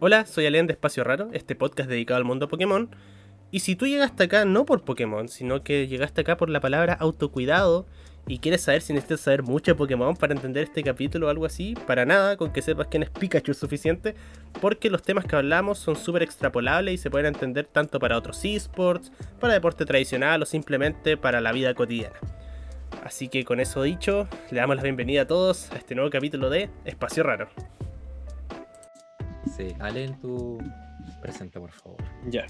Hola, soy Alen de Espacio Raro, este podcast dedicado al mundo Pokémon. Y si tú llegaste acá no por Pokémon, sino que llegaste acá por la palabra autocuidado y quieres saber si necesitas saber mucho de Pokémon para entender este capítulo o algo así, para nada, con que sepas quién es Pikachu es suficiente, porque los temas que hablamos son súper extrapolables y se pueden entender tanto para otros esports, para deporte tradicional o simplemente para la vida cotidiana. Así que con eso dicho, le damos la bienvenida a todos a este nuevo capítulo de Espacio Raro. Sí, Allen, tú presenta por favor. Ya.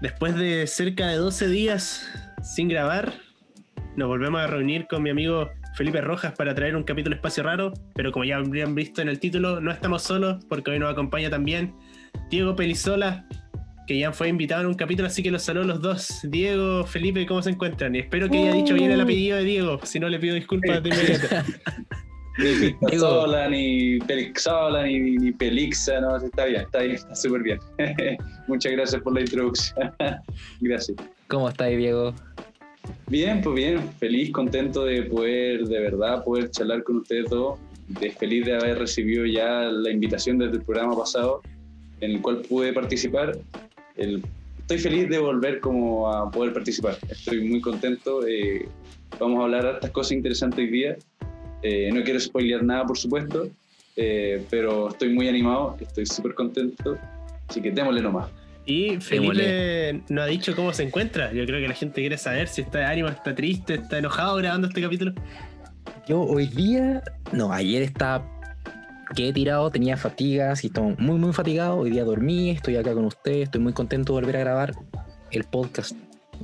Después de cerca de 12 días sin grabar, nos volvemos a reunir con mi amigo Felipe Rojas para traer un capítulo Espacio Raro, pero como ya habrían visto en el título, no estamos solos porque hoy nos acompaña también Diego Pelizola, que ya fue invitado en un capítulo, así que los saludo los dos. Diego, Felipe, ¿cómo se encuentran? Y espero que haya dicho bien el apellido de Diego, si no le pido disculpas de inmediato. Ni ni Pelixola, ni, ni Pelixa, no, está bien, está bien, está súper bien. Muchas gracias por la introducción. gracias. ¿Cómo estáis, Diego? Bien, pues bien, feliz, contento de poder, de verdad, poder charlar con ustedes dos. De, feliz de haber recibido ya la invitación desde el programa pasado, en el cual pude participar. El, estoy feliz de volver como a poder participar. Estoy muy contento. Eh, vamos a hablar de estas cosas interesantes hoy día. Eh, no quiero spoilear nada, por supuesto, eh, pero estoy muy animado, estoy súper contento. Así que démosle nomás. Y Felipe no ha dicho cómo se encuentra. Yo creo que la gente quiere saber si está de ánimo, está triste, está enojado grabando este capítulo. Yo hoy día, no, ayer estaba que he tirado, tenía fatigas y estoy muy, muy fatigado. Hoy día dormí, estoy acá con ustedes, estoy muy contento de volver a grabar el podcast.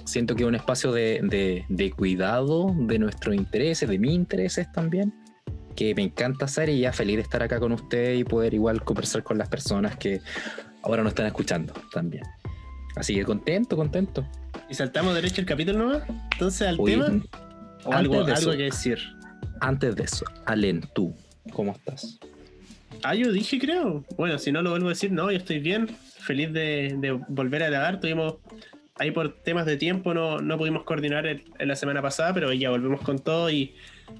Siento que es un espacio de, de, de cuidado de nuestros intereses, de mis intereses también, que me encanta hacer y ya feliz de estar acá con ustedes y poder igual conversar con las personas que ahora nos están escuchando también. Así que contento, contento. ¿Y saltamos derecho el capítulo nuevo? Entonces al tema. ¿O algo, algo que decir? Antes de eso, Alen, tú, ¿cómo estás? Ah, yo dije, creo. Bueno, si no lo vuelvo a decir, no, yo estoy bien. Feliz de, de volver a grabar. Tuvimos. Ahí por temas de tiempo no, no pudimos coordinar en la semana pasada, pero ya volvemos con todo y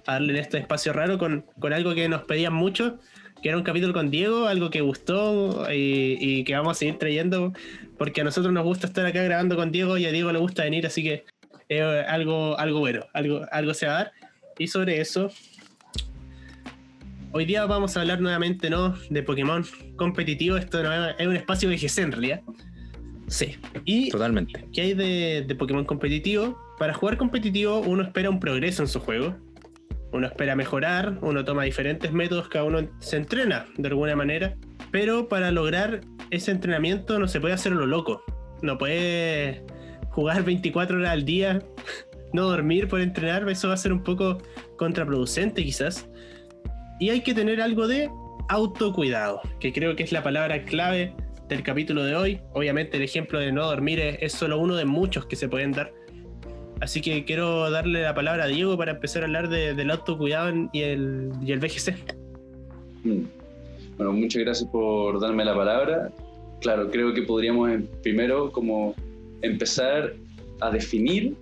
a darle este espacio raro con, con algo que nos pedían mucho, que era un capítulo con Diego, algo que gustó y, y, que vamos a seguir trayendo, porque a nosotros nos gusta estar acá grabando con Diego y a Diego le gusta venir, así que es algo, algo bueno, algo, algo se va a dar. Y sobre eso, hoy día vamos a hablar nuevamente ¿no? de Pokémon competitivo, esto no es un espacio de GC en realidad. Sí, y totalmente. ¿Qué hay de, de Pokémon competitivo? Para jugar competitivo uno espera un progreso en su juego, uno espera mejorar, uno toma diferentes métodos, cada uno se entrena de alguna manera, pero para lograr ese entrenamiento no se puede hacer lo loco. No puede jugar 24 horas al día, no dormir por entrenar, eso va a ser un poco contraproducente quizás. Y hay que tener algo de autocuidado, que creo que es la palabra clave del capítulo de hoy. Obviamente el ejemplo de no dormir es, solo uno de muchos que se pueden dar Así que quiero darle la palabra a Diego para empezar a hablar de, del autocuidado y el, y el VGC. Mm. Bueno, muchas gracias por darme la palabra. Claro, creo que podríamos primero como empezar a definir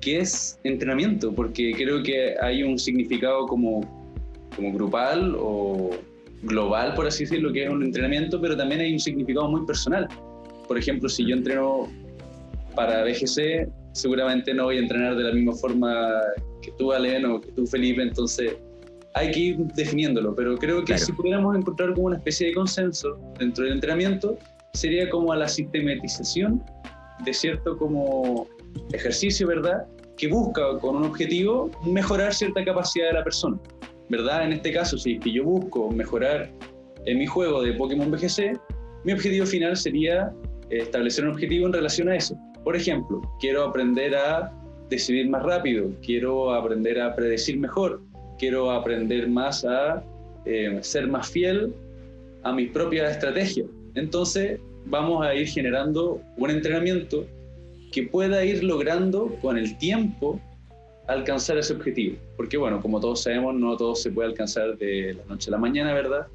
qué es entrenamiento, porque creo que hay un significado como, como grupal o global, por así decirlo, que es un entrenamiento, pero también hay un significado muy personal. Por ejemplo, si yo entreno para VGC, seguramente no voy a entrenar de la misma forma que tú, Alen, o que tú, Felipe, entonces hay que ir definiéndolo, pero creo que claro. si pudiéramos encontrar como una especie de consenso dentro del entrenamiento, sería como a la sistematización de cierto como ejercicio, ¿verdad? Que busca con un objetivo mejorar cierta capacidad de la persona, ¿verdad? En este caso, si yo busco mejorar en mi juego de Pokémon BGC, mi objetivo final sería establecer un objetivo en relación a eso. Por ejemplo, quiero aprender a decidir más rápido, quiero aprender a predecir mejor, quiero aprender más a eh, ser más fiel a mis propias estrategias. Entonces, vamos a ir generando un entrenamiento que pueda ir logrando con el tiempo alcanzar ese objetivo. Porque bueno, como todos sabemos, no todo se puede alcanzar de la noche a la mañana, ¿verdad?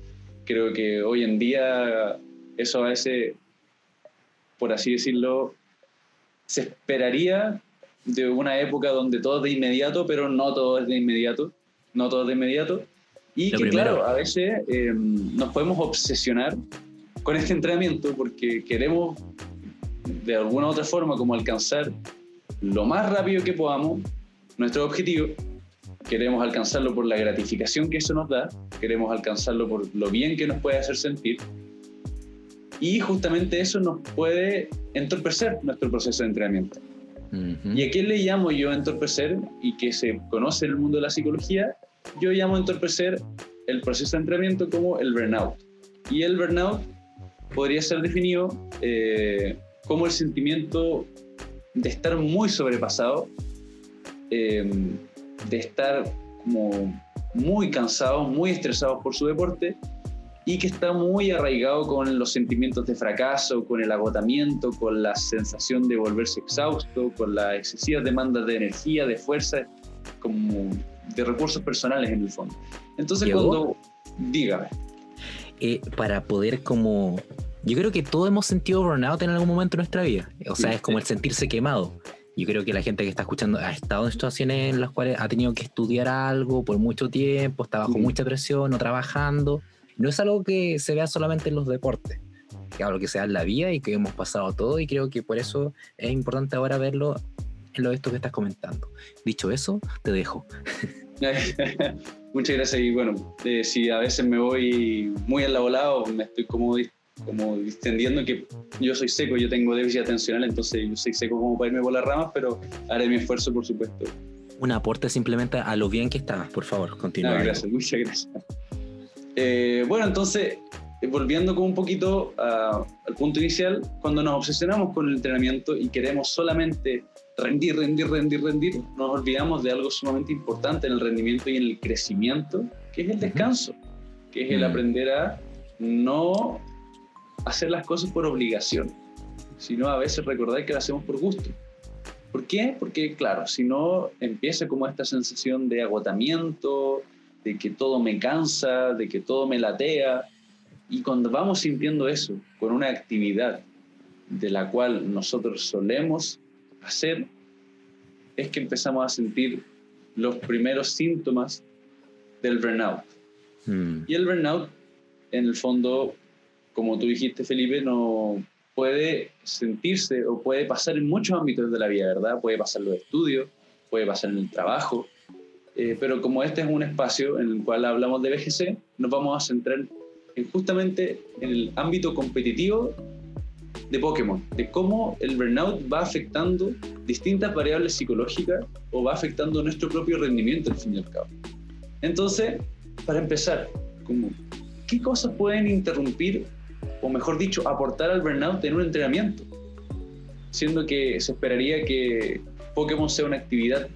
Creo que hoy en día eso a veces, por así decirlo, se esperaría de una época donde todo es de inmediato, pero no todo es de inmediato, no todo es de inmediato. Y Lo que primero. claro, a veces eh, nos podemos obsesionar con este entrenamiento porque queremos de alguna u otra forma como alcanzar lo más rápido que podamos nuestro objetivo. Queremos alcanzarlo por la gratificación que eso nos da, queremos alcanzarlo por lo bien que nos puede hacer sentir. Y justamente eso nos puede entorpecer nuestro proceso de entrenamiento. ¿Y a qué le llamo yo entorpecer? Y que se conoce en el mundo de la psicología, yo llamo entorpecer el proceso de entrenamiento como el burnout. Y el burnout podría ser definido eh, como el sentimiento de estar muy sobrepasado, eh, de estar como muy cansado, muy estresado por su deporte y que está muy arraigado con los sentimientos de fracaso, con el agotamiento, con la sensación de volverse exhausto, con las excesivas demandas de energía, de fuerza, como de recursos personales en el fondo. Entonces cuando, dígame. Eh, para poder como... Yo creo que todos hemos sentido burnout en algún momento de nuestra vida. O sea, es como el sentirse quemado. Yo creo que la gente que está escuchando ha estado en situaciones en las cuales ha tenido que estudiar algo por mucho tiempo, está bajo mucha presión, no trabajando. No es algo que se vea solamente en los deportes, es algo que se da en la vida y que hemos pasado todo y creo que por eso es importante ahora verlo en lo de esto que estás comentando. Dicho eso, te dejo. Muchas gracias. Y bueno, eh, si a veces me voy muy al lado, me estoy como, como distendiendo que yo soy seco, yo tengo déficit atencional, entonces yo soy seco como para irme por las ramas, pero haré mi esfuerzo, por supuesto. Un aporte simplemente a lo bien que estás, por favor, continúa. Ah, gracias, muchas gracias. Eh, bueno, entonces, eh, volviendo como un poquito al punto inicial, cuando nos obsesionamos con el entrenamiento y queremos solamente rendir, rendir, rendir, rendir, nos olvidamos de algo sumamente importante en el rendimiento y en el crecimiento, que es el descanso, que es el mm. aprender a no hacer las cosas por obligación, sino a veces recordar que lo hacemos por gusto. ¿Por qué? Porque, claro, si no empieza como esta sensación de agotamiento, de que todo me cansa, de que todo me latea, y cuando vamos sintiendo eso con una actividad de la cual nosotros solemos hacer es que empezamos a sentir los primeros síntomas del burnout. Hmm. Y el burnout, en el fondo, como tú dijiste, Felipe, no puede sentirse o puede pasar en muchos ámbitos de la vida, ¿verdad? Puede pasar en los estudios, puede pasar en el trabajo, eh, pero como este es un espacio en el cual hablamos de BGC, nos vamos a centrar en justamente en el ámbito competitivo de Pokémon, de cómo el burnout va afectando distintas variables psicológicas o va afectando nuestro propio rendimiento al fin y al cabo. Entonces, para empezar, como, ¿qué cosas pueden interrumpir o mejor dicho, aportar al burnout en un entrenamiento? Siendo que se esperaría que Pokémon sea una actividad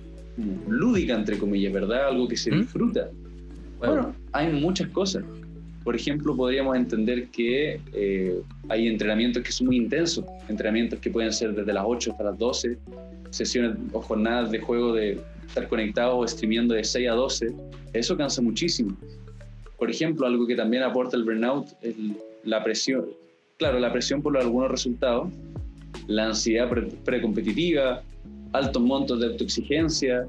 lúdica, entre comillas, ¿verdad? Algo que se ¿Mm? disfruta. bueno, hay muchas cosas. Por ejemplo, podríamos entender que eh, hay entrenamientos que son muy intensos, entrenamientos que pueden ser desde las 8 hasta las 12, sesiones o jornadas de juego de estar conectados o streameando de 6 a 12. Eso cansa muchísimo. Por ejemplo, algo que también aporta el burnout es la presión. Claro, la presión por algunos resultados, la ansiedad precompetitiva, altos montos de autoexigencia,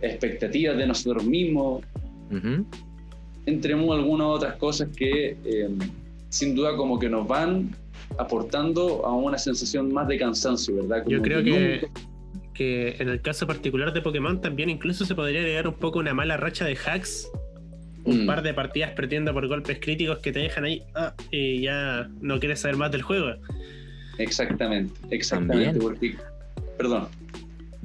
expectativas de nosotros mismos, entre algunas otras cosas que eh, sin duda como que nos van aportando a una sensación más de cansancio, ¿verdad? Yo creo que, que, en el caso particular de Pokémon también incluso se podría agregar un poco una mala racha de hacks, un mm. par de partidas perdiendo por golpes críticos que te dejan ahí ah, y ya no quieres saber más del juego. Exactamente, exactamente. perdón.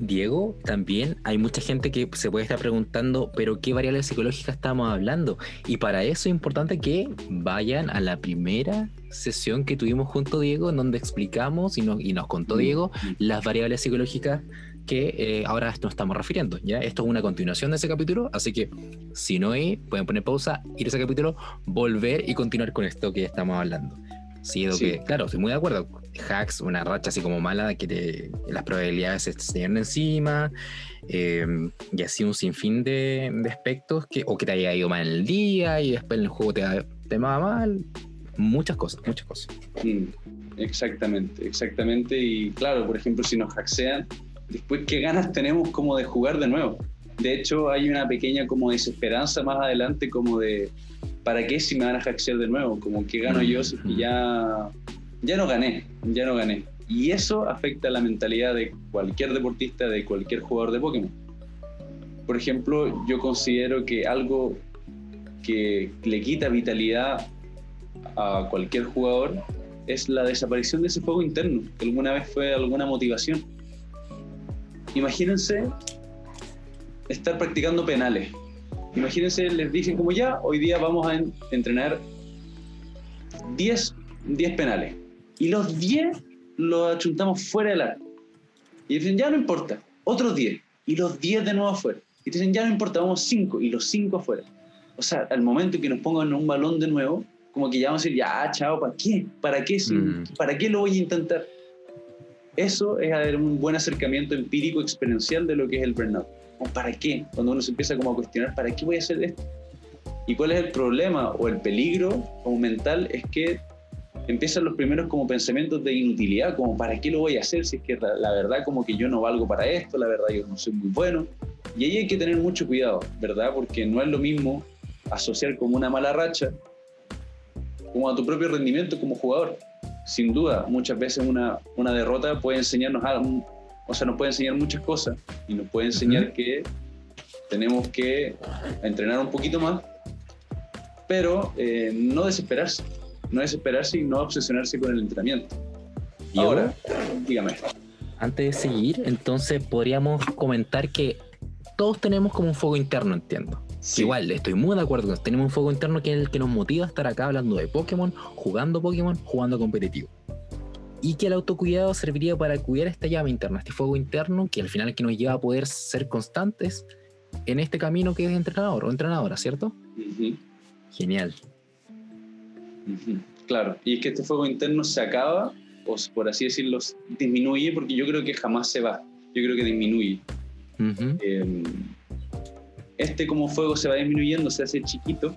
Diego, también hay mucha gente que se puede estar preguntando, pero ¿qué variables psicológicas estamos hablando? Y para eso es importante que vayan a la primera sesión que tuvimos junto Diego, en donde explicamos y nos, y nos contó mm. Diego las variables psicológicas que eh, ahora nos estamos refiriendo. ¿ya? Esto es una continuación de ese capítulo, así que si no hay, pueden poner pausa, ir a ese capítulo, volver y continuar con esto que estamos hablando. Sí, que, claro, estoy muy de acuerdo. Hacks, una racha así como mala, que las probabilidades se estén encima, em, y así un sinfín de, aspectos, que, o que te haya ido mal el día y después en el juego te, te va mal. Muchas cosas, muchas cosas. Mm, exactamente, exactamente. Y claro, por ejemplo, si nos hackean, después qué ganas tenemos como de jugar de nuevo. De hecho, hay una pequeña como desesperanza más adelante, como de ¿para qué si me van a hackear de nuevo? Como que gano yo si ya, ya no gané, ya no gané. Y eso afecta la mentalidad de cualquier deportista, de cualquier jugador de Pokémon. Por ejemplo, yo considero que algo que le quita vitalidad a cualquier jugador es la desaparición de ese fuego interno, que alguna vez fue alguna motivación. Imagínense estar practicando penales. Imagínense, les dicen como ya, hoy día vamos a entrenar 10, 10 penales. Y los 10 los achuntamos fuera del arco. Y dicen, ya no importa, otros 10. Y los 10 de nuevo afuera. Y dicen, ya no importa, vamos 5. Y los 5 afuera. O sea, al momento en que nos pongan un balón de nuevo, como que ya vamos a decir, ya, chao, ¿para qué? ¿Para qué? Mm. ¿Para qué lo voy a intentar? Eso es un buen acercamiento empírico, experiencial de lo que es el burnout. ¿Para qué? Cuando uno se empieza como a cuestionar, ¿para qué voy a hacer esto? ¿Y cuál es el problema o el peligro como mental? Es que empiezan los primeros como pensamientos de inutilidad, como ¿para qué lo voy a hacer? Si es que la, verdad como que yo no valgo para esto, la verdad yo no soy muy bueno. Y ahí hay que tener mucho cuidado, ¿verdad? Porque no es lo mismo asociar como una mala racha como a tu propio rendimiento como jugador. Sin duda, muchas veces una, una derrota puede enseñarnos algo, o sea, nos puede enseñar muchas cosas y nos puede enseñar que tenemos que entrenar un poquito más, pero eh, no desesperarse, no desesperarse y no obsesionarse con el entrenamiento. Y ahora, dígame. Antes de seguir, entonces podríamos comentar que todos tenemos como un fuego interno, entiendo. Igual, estoy muy de acuerdo. Tenemos un fuego interno que es el que nos motiva a estar acá hablando de Pokémon, jugando Pokémon, jugando competitivo. Y que el autocuidado serviría para cuidar esta llama interna, este fuego interno que al final que nos lleva a poder ser constantes en este camino que es entrenador o entrenadora, ¿cierto? Genial. Claro, y es que este fuego interno se acaba, o por así decirlo, disminuye, porque yo creo que jamás se va, yo creo que disminuye este como fuego se va disminuyendo, se hace chiquito,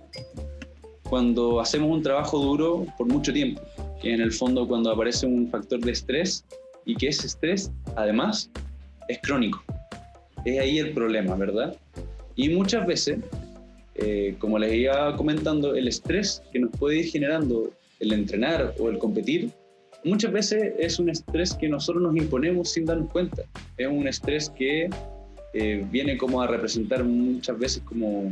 cuando hacemos un trabajo duro por mucho tiempo, que en el fondo cuando aparece un factor de estrés y que ese estrés además es crónico. Es ahí el problema, ¿verdad? Y muchas veces, eh, como les iba comentando, el estrés que nos puede ir generando el entrenar o el competir, muchas veces es un estrés que nosotros nos imponemos sin darnos cuenta. Es un estrés que eh, viene como a representar muchas veces como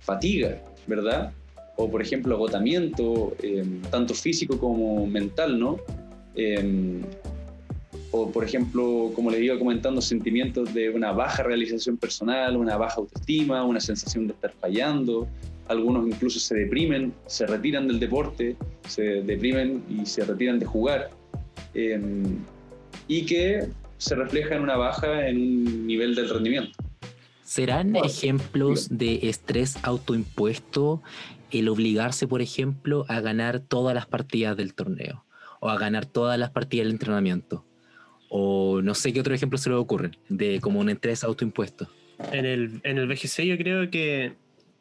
fatiga, ¿verdad? O por ejemplo agotamiento, em, tanto físico como mental, ¿no? Em, o por ejemplo, como les iba comentando, sentimientos de una baja realización personal, una baja autoestima, una sensación de estar fallando. Algunos incluso se deprimen, se retiran del deporte, se deprimen y se retiran de jugar. Em, y que se refleja en una baja en un nivel del rendimiento. ¿Serán ejemplos de estrés autoimpuesto el obligarse, por ejemplo, a ganar todas las partidas del torneo o a ganar todas las partidas del entrenamiento? O no sé qué otro ejemplo se le ocurre de como un estrés autoimpuesto. En el, en el BGC yo creo que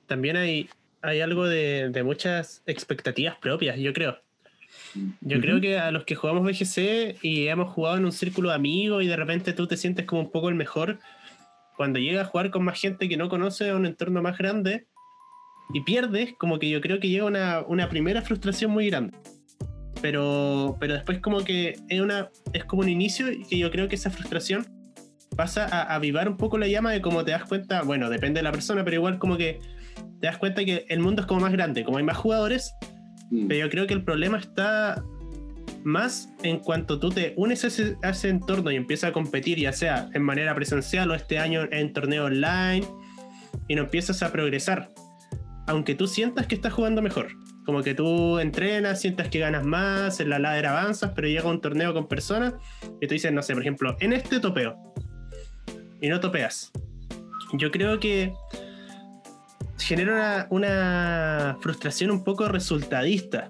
también hay, hay algo de, de muchas expectativas propias, yo creo. Yo creo que a los que jugamos BGC y hemos jugado en un círculo de amigos y de repente tú te sientes como un poco el mejor, cuando llegas a jugar con más gente que no conoce a un entorno más grande y pierdes, como que yo creo que llega una, una primera frustración muy grande. Pero, pero después como que es, una, es como un inicio y que yo creo que esa frustración pasa a avivar un poco la llama de cómo te das cuenta, bueno, depende de la persona, pero igual como que te das cuenta que el mundo es como más grande, como hay más jugadores, Mm. Pero yo creo que el problema está más en cuanto tú te unes a ese, entorno y empiezas a competir, ya sea en manera presencial o este año en torneo online, y no empiezas a progresar. Aunque tú sientas que estás jugando mejor. Como que tú entrenas, sientas que ganas más, en la ladera avanzas, pero llega un torneo con personas y tú dices, no sé, por ejemplo, en este topeo. Y no topeas. Yo creo que genera una, frustración un poco resultadista.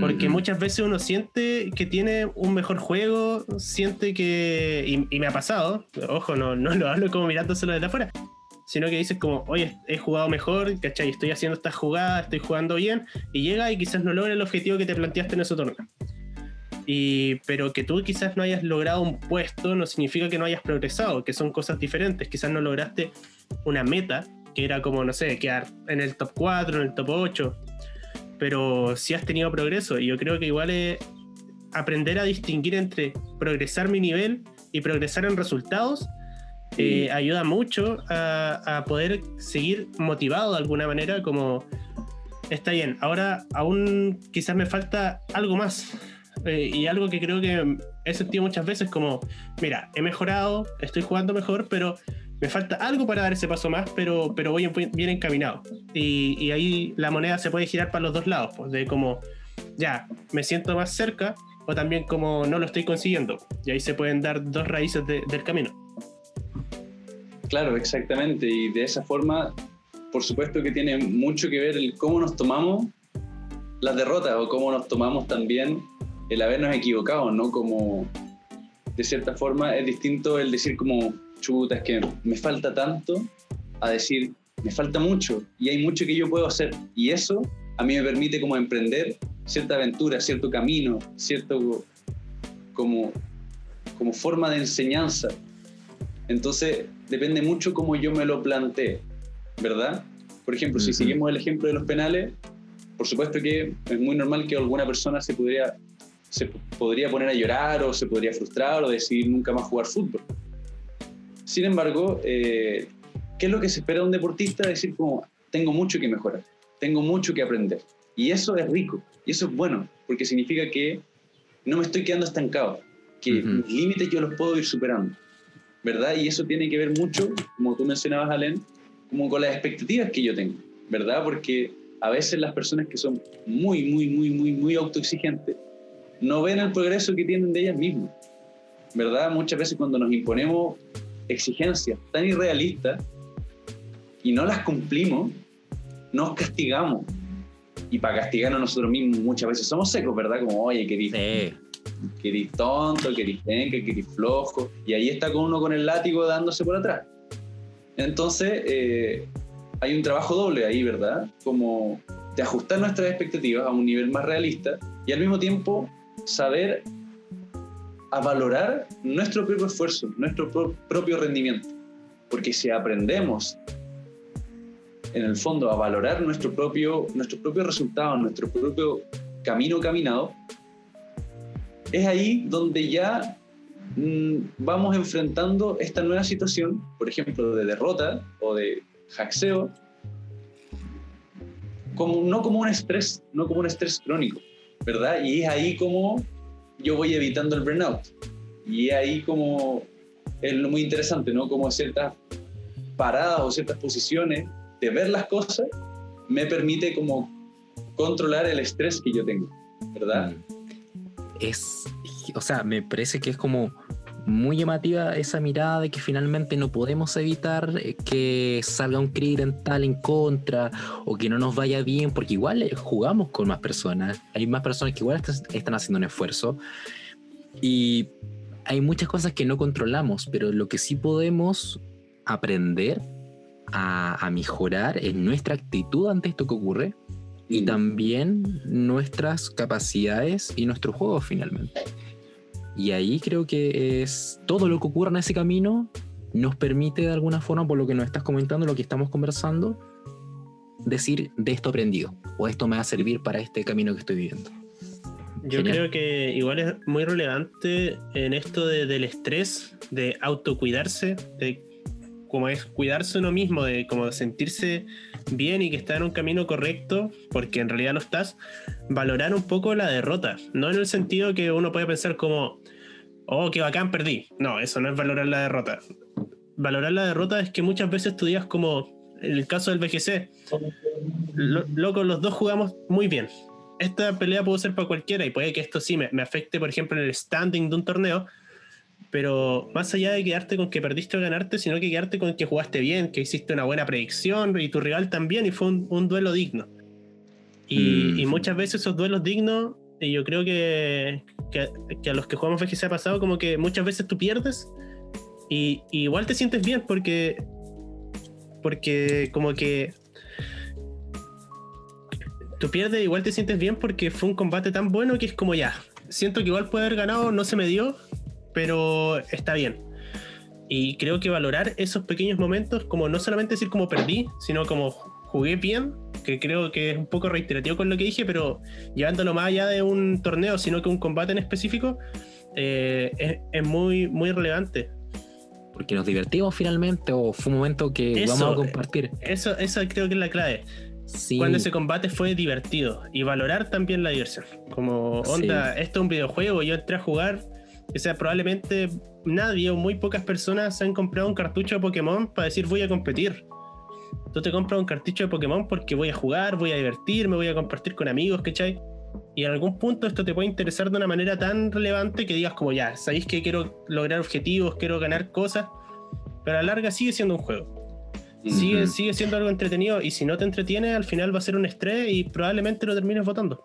Porque mm. muchas veces uno siente que tiene un mejor juego, siente que. Y, me ha pasado, ojo, no, no lo hablo como mirándoselo desde afuera, sino que dices como, oye, he jugado mejor, ¿cachai? Estoy haciendo estas jugadas, estoy jugando bien, y llega y quizás no logra el objetivo que te planteaste en ese torneo. Y, pero que tú quizás no hayas logrado un puesto no significa que no hayas progresado, que son cosas diferentes. Quizás no lograste una meta que era como, no sé, quedar en el top 4, en el top 8. Pero sí has tenido progreso y yo creo que igual es aprender a distinguir entre progresar mi nivel y progresar en resultados eh, ayuda mucho a, poder seguir motivado de alguna manera como está bien, ahora aún quizás me falta algo más eh, y algo que creo que he sentido muchas veces como, mira, he mejorado, estoy jugando mejor, pero me falta algo para dar ese paso más, pero, pero voy bien encaminado. Y, ahí la moneda se puede girar para los dos lados, pues de como, ya, me siento más cerca, o también como no lo estoy consiguiendo. Y ahí se pueden dar dos raíces del camino. Claro, exactamente. Y de esa forma, por supuesto que tiene mucho que ver el cómo nos tomamos las derrotas o cómo nos tomamos también el habernos equivocado, ¿no? Como, de cierta forma, es distinto el decir como, chuta, es que me falta tanto, a decir, me falta mucho y hay mucho que yo puedo hacer. Y eso a mí me permite como emprender cierta aventura, cierto camino, cierto como, como forma de enseñanza. Entonces, depende mucho cómo yo me lo plantee, ¿verdad? Por ejemplo, si seguimos el ejemplo de los penales, por supuesto que es muy normal que alguna persona se podría, se podría poner a llorar o se podría frustrar o decidir nunca más jugar fútbol. Sin embargo, eh, ¿qué es lo que se espera de un deportista? Decir como, tengo mucho que mejorar, tengo mucho que aprender. Y eso es rico, y eso es bueno, porque significa que no me estoy quedando estancado, que mis límites yo los puedo ir superando. ¿verdad? Y eso tiene que ver mucho, como tú mencionabas, Alén, como con las expectativas que yo tengo, ¿verdad? Porque a veces las personas que son muy, muy, muy, muy, muy autoexigentes no ven el progreso que tienen de ellas mismas, ¿verdad? Muchas veces cuando nos imponemos exigencias tan irrealistas y no las cumplimos, nos castigamos. Y para castigarnos nosotros mismos muchas veces somos secos, ¿verdad? Como, oye, que dices tonto, que penca, que flojo, y ahí está con uno con el látigo dándose por atrás. Entonces, eh, hay un trabajo doble ahí, ¿verdad? Como de ajustar nuestras expectativas a un nivel más realista y al mismo tiempo saber a valorar nuestro propio esfuerzo, nuestro propio rendimiento. Porque si aprendemos en el fondo a valorar nuestro propio, nuestros propios resultados, nuestro propio camino caminado, es ahí donde ya mm, vamos enfrentando esta nueva situación, por ejemplo, de derrota o de hackseo, como, no como un estrés, no como un estrés crónico, ¿verdad? Y es ahí como yo voy evitando el burnout. Y ahí como es muy interesante, ¿no? Como ciertas paradas o ciertas posiciones de ver las cosas me permite como controlar el estrés que yo tengo, ¿verdad? Mm es, o sea, me parece que es como muy llamativa esa mirada de que finalmente no podemos evitar eh, que salga un dental en contra o que no nos vaya bien, porque igual eh, jugamos con más personas, hay más personas que igual están haciendo un esfuerzo. Y hay muchas cosas que no controlamos, pero lo que sí podemos aprender a, a mejorar es nuestra actitud ante esto que ocurre y también nuestras capacidades y nuestro juego finalmente. Y ahí creo que es todo lo que ocurre en ese camino nos permite de alguna forma, por lo que nos estás comentando, lo que estamos conversando, decir de esto aprendido o esto me va a servir para este camino que estoy viviendo. Yo creo que igual es muy relevante en esto del estrés, de autocuidarse, de como es cuidarse uno mismo, de como sentirse bien y que está en un camino correcto, porque en realidad no estás, valorar un poco la derrota. No en el sentido que uno puede pensar como, oh, qué bacán, perdí. No, eso no es valorar la derrota. Valorar la derrota es que muchas veces tú digas como, en el caso del BGC, loco, los dos jugamos muy bien. Esta pelea puede ser para cualquiera y puede que esto sí me, me afecte, por ejemplo, en el standing de un torneo, pero más allá de quedarte con que perdiste o ganarte, sino que quedarte con que jugaste bien, que hiciste una buena predicción y tu rival también, y fue un, duelo digno. Y, mm. muchas veces esos duelos dignos, y yo creo que, que, a los que jugamos VGC ha pasado, como que muchas veces tú pierdes y, igual te sientes bien porque, porque como que tú pierdes, igual te sientes bien porque fue un combate tan bueno que es como ya, siento que igual puede haber ganado, no se me dio, pero está bien. Y creo que valorar esos pequeños momentos, como no solamente decir como perdí, sino como jugué bien, que creo que es un poco reiterativo con lo que dije, pero llevándolo más allá de un torneo, sino que un combate en específico, eh, es, es, muy, muy relevante. Porque nos divertimos finalmente o fue un momento que Eso, vamos a compartir. Eso, eso creo que es la clave. Sí, Cuando ese combate fue divertido y valorar también la diversión. Como, onda, esto es un videojuego, yo entré a jugar, o sea, probablemente nadie o muy pocas personas se han comprado un cartucho de Pokémon para decir voy a competir. Tú te compras un cartucho de Pokémon porque voy a jugar, voy a divertirme, voy a compartir con amigos, ¿cachai? Y en algún punto esto te puede interesar de una manera tan relevante que digas como ya, sabéis que quiero lograr objetivos, quiero ganar cosas, pero a la larga sigue siendo un juego. Sigue, sigue siendo algo entretenido y si no te entretiene, al final va a ser un estrés y probablemente lo termines votando.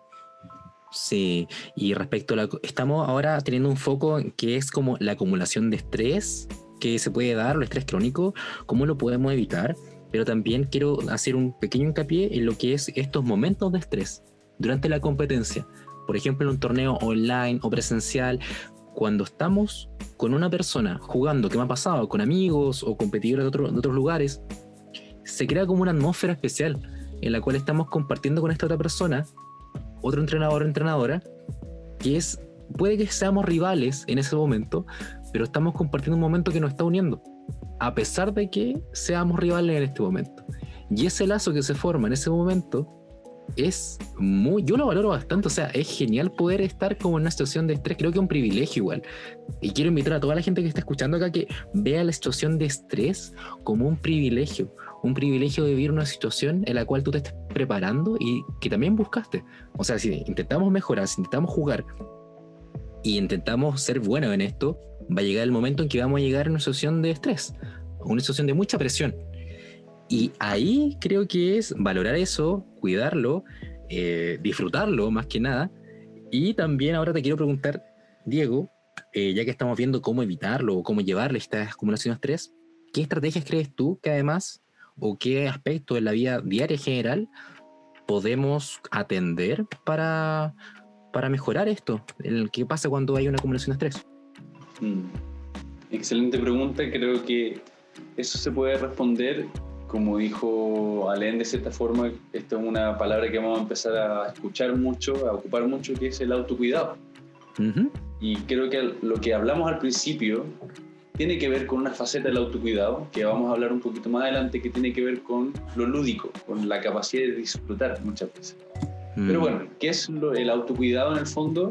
Sí, y respecto a la... Estamos ahora teniendo un foco que es como la acumulación de estrés que se puede dar, el estrés crónico, cómo lo podemos evitar, pero también quiero hacer un pequeño hincapié en lo que es estos momentos de estrés durante la competencia. Por ejemplo, en un torneo online o presencial, cuando estamos con una persona jugando, que me ha pasado, con amigos o competidores de, otro- de otros lugares, se crea como una atmósfera especial en la cual estamos compartiendo con esta otra persona otro entrenador o entrenadora, que es, puede que seamos rivales en ese momento, pero estamos compartiendo un momento que nos está uniendo, a pesar de que seamos rivales en este momento. Y ese lazo que se forma en ese momento es muy, yo lo valoro bastante, o sea, es genial poder estar como en una situación de estrés, creo que es un privilegio igual. Y quiero invitar a toda la gente que está escuchando acá que vea la situación de estrés como un privilegio, un privilegio vivir una situación en la cual tú te estés preparando y que también buscaste. O sea, si intentamos mejorar, si intentamos jugar y intentamos ser buenos en esto, va a llegar el momento en que vamos a llegar a una situación de estrés, una situación de mucha presión. Y ahí creo que es valorar eso, cuidarlo, eh, disfrutarlo más que nada. Y también ahora te quiero preguntar, Diego, eh, ya que estamos viendo cómo evitarlo o cómo llevarle esta acumulación de estrés, ¿qué estrategias crees tú que además o qué aspectos en la vida diaria en general podemos atender para, para mejorar esto? El- ¿Qué pasa cuando hay una acumulación de estrés? Mm. Excelente pregunta. Creo que eso se puede responder, como dijo Alén, de cierta forma, esta es una palabra que vamos a empezar a escuchar mucho, a ocupar mucho, que es el autocuidado. Ujú. Y creo que lo que hablamos al principio tiene que ver con una faceta del autocuidado, que vamos a hablar un poquito más adelante, que tiene que ver con lo lúdico, con la capacidad de disfrutar muchas veces. Pero Mm. bueno, ¿qué es lo- el autocuidado en el fondo?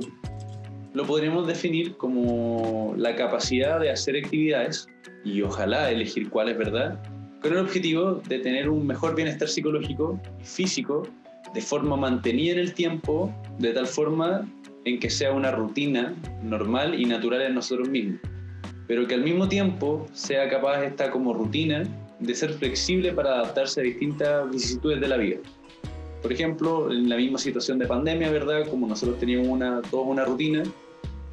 Lo podríamos definir como la capacidad de hacer actividades y ojalá elegir cuál es verdad, con el objetivo de tener un mejor bienestar psicológico y físico de forma mantenida en el tiempo, de tal forma en que sea una rutina normal y natural en nosotros mismos, pero que al mismo tiempo sea capaz esta como rutina de ser flexible para adaptarse a distintas vicisitudes de la vida. Por ejemplo, en la misma situación de pandemia, ¿verdad? Como nosotros teníamos una, toda una rutina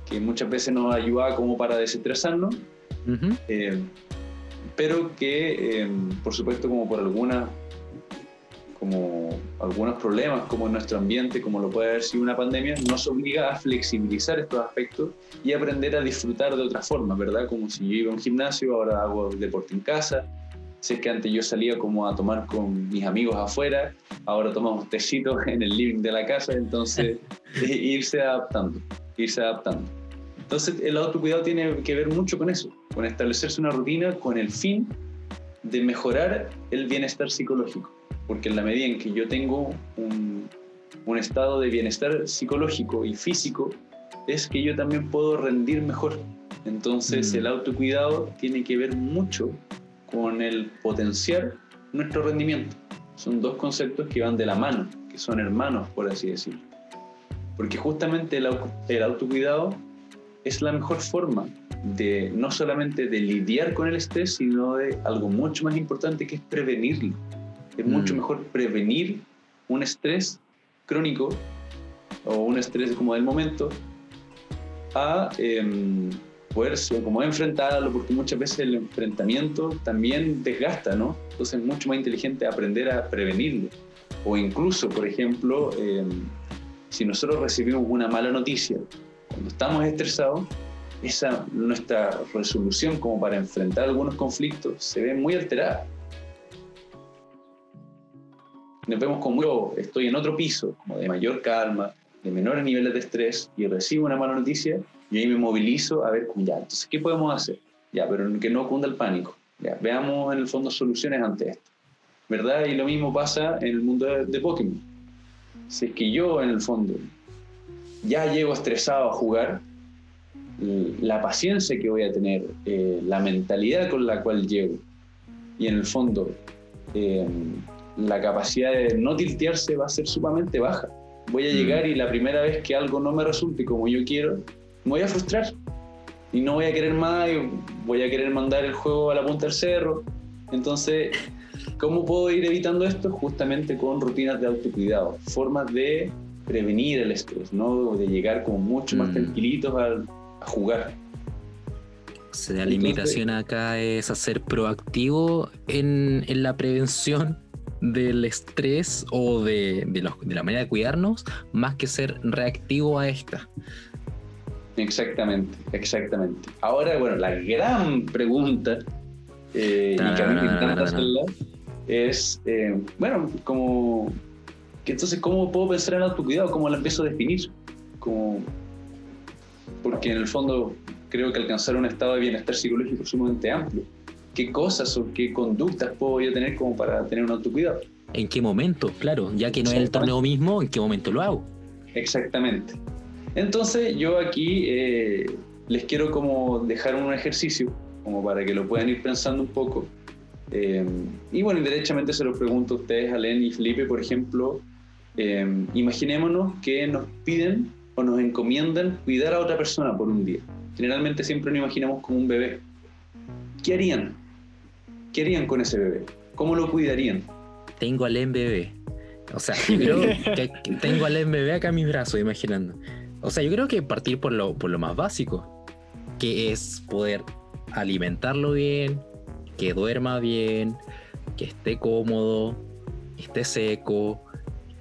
que muchas veces nos ayudaba como para desestresarnos, Ujú. eh, pero que, eh, por supuesto, como por algunas como algunos problemas como en nuestro ambiente, como lo puede haber sido una pandemia, nos obliga a flexibilizar estos aspectos y aprender a disfrutar de otra forma, ¿verdad? Como si yo iba a un gimnasio, ahora hago deporte en casa. Si es que antes yo salía como a tomar con mis amigos afuera, ahora tomamos tecitos en el living de la casa, entonces eh, irse adaptando, irse adaptando. Entonces el autocuidado tiene que ver mucho con eso, con establecerse una rutina con el fin de mejorar el bienestar psicológico. Porque en la medida en que yo tengo un, un estado de bienestar psicológico y físico, es que yo también puedo rendir mejor. Entonces Mm. el autocuidado tiene que ver mucho con el potenciar nuestro rendimiento. Son dos conceptos que van de la mano, que son hermanos, por así decirlo. Porque justamente el, el autocuidado es la mejor forma de no solamente de lidiar con el estrés, sino de algo mucho más importante que es prevenirlo. Es Mm. mucho mejor prevenir un estrés crónico o un estrés como del momento a em, poder como enfrentarlo, porque muchas veces el enfrentamiento también desgasta, ¿no? Entonces es mucho más inteligente aprender a prevenirlo. O incluso, por ejemplo, em, si nosotros recibimos una mala noticia, cuando estamos estresados, esa, nuestra resolución como para enfrentar algunos conflictos se ve muy alterada. Nos vemos como yo estoy en otro piso, como de mayor calma, de menores niveles de estrés y recibo una mala noticia y ahí me movilizo a ver, ya, entonces, ¿qué podemos hacer? Ya, pero que no cunda el pánico. Ya, veamos en el fondo soluciones ante esto. ¿Verdad? Y lo mismo pasa en el mundo de, Pokémon. Si es que yo, en el fondo, ya llego estresado a jugar, la paciencia que voy a tener, eh, la mentalidad con la cual llego, y en el fondo eh, la capacidad de no tiltearse va a ser sumamente baja. Voy a mm. llegar y la primera vez que algo no me resulte como yo quiero, me voy a frustrar y no voy a querer más y voy a querer mandar el juego a la punta del cerro. Entonces, ¿cómo puedo ir evitando esto? Justamente con rutinas de autocuidado, formas de prevenir el estrés, ¿no? De llegar como mucho más mm. tranquilitos a, jugar. la limitación acá es hacer proactivo en, en la prevención del estrés o de, de, la manera de cuidarnos, más que ser reactivo a esta. Exactamente, exactamente. Ahora, bueno, la gran pregunta, eh, y que a mí me encanta hacerla, es, eh, bueno, como, que entonces, ¿cómo puedo pensar en autocuidado? ¿Cómo la empiezo a definir? Como, porque en el fondo creo que alcanzar un estado de bienestar psicológico es sumamente amplio qué cosas o qué conductas puedo yo tener como para tener un autocuidado. ¿En qué momento? Claro, ya que no es el torneo mismo, ¿en qué momento lo hago? Exactamente. Entonces yo aquí eh, les quiero como dejar un ejercicio, como para que lo puedan ir pensando un poco. Eh, y bueno, derechamente se lo pregunto a ustedes, Alen y Felipe, por ejemplo, eh, imaginémonos que nos piden o nos encomiendan cuidar a otra persona por un día. Generalmente siempre nos imaginamos como un bebé. ¿Qué harían? ¿Qué harían con ese bebé? ¿Cómo lo cuidarían? Tengo al bebé. O sea, yo que tengo al bebé acá a mis brazos, imaginando. O sea, yo creo que partir por lo, por lo más básico, que es poder alimentarlo bien, que duerma bien, que esté cómodo, que esté seco,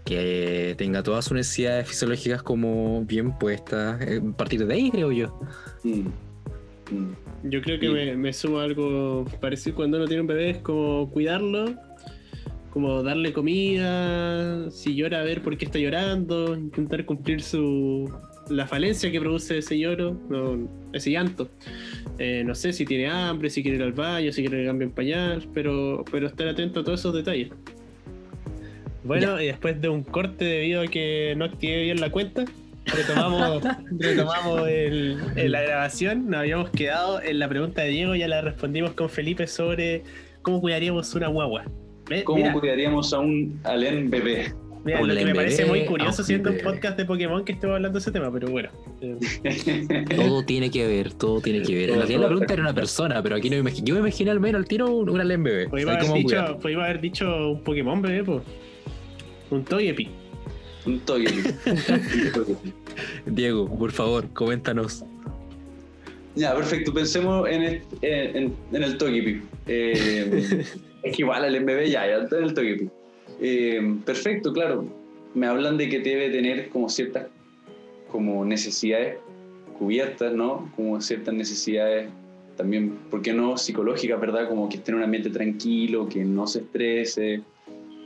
que tenga todas sus necesidades fisiológicas como bien puestas. Eh, a partir de ahí, creo yo. Mm. Mm. Yo creo que me, me sumo algo parecido cuando uno tiene un bebé, es como cuidarlo, como darle comida, si llora, a ver por qué está llorando, intentar cumplir su la falencia que produce ese lloro, ese llanto. Eh, no sé si tiene hambre, si quiere ir al baño, si quiere que cambie pañal, pero, pero estar atento a todos esos detalles. Bueno, y después de un corte debido a que no activé bien la cuenta, retomamos, retomamos la grabación. Nos habíamos quedado en la pregunta de Diego, ya la respondimos con Felipe sobre cómo cuidaríamos una guagua. ¿Cómo cuidaríamos a un alén bebé? Mira, lo que me parece muy curioso siendo un podcast de Pokémon que estemos hablando de ese tema, pero bueno. todo tiene que ver, todo tiene que ver. En realidad la pregunta era una persona, pero aquí no me imagino. Yo me imaginé al menos al tiro un, alén bebé. Podríamos haber, dicho, haber dicho un Pokémon bebé, pues. Un Togepi. Un Diego, por favor, coméntanos. Ya, perfecto. Pensemos en, el, en, el Togepi. Eh, es que igual el MB ya, ya en el Togepi. Eh, perfecto, claro. Me hablan de que debe tener como ciertas como necesidades cubiertas, ¿no? Como ciertas necesidades también, ¿por qué no? Psicológicas, ¿verdad? Como que esté en un ambiente tranquilo, que no se estrese,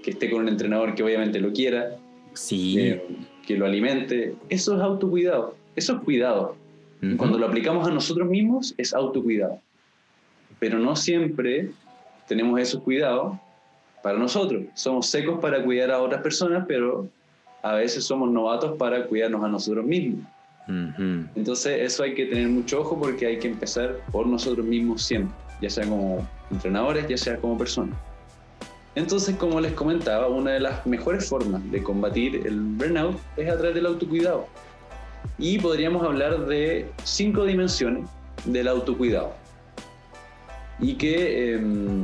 que esté con un entrenador que obviamente lo quiera. Sí. Eh, que lo alimente. Eso es autocuidado. Eso es cuidado. Cuando lo aplicamos a nosotros mismos, es autocuidado. Pero no siempre tenemos esos cuidados para nosotros. Somos secos para cuidar a otras personas, pero a veces somos novatos para cuidarnos a nosotros mismos. Entonces eso hay que tener mucho ojo porque hay que empezar por nosotros mismos siempre, ya sea como entrenadores, ya sea como personas. Entonces, como les comentaba, una de las mejores formas de combatir el burnout es a través del autocuidado. Y podríamos hablar de cinco dimensiones del autocuidado. Y que em,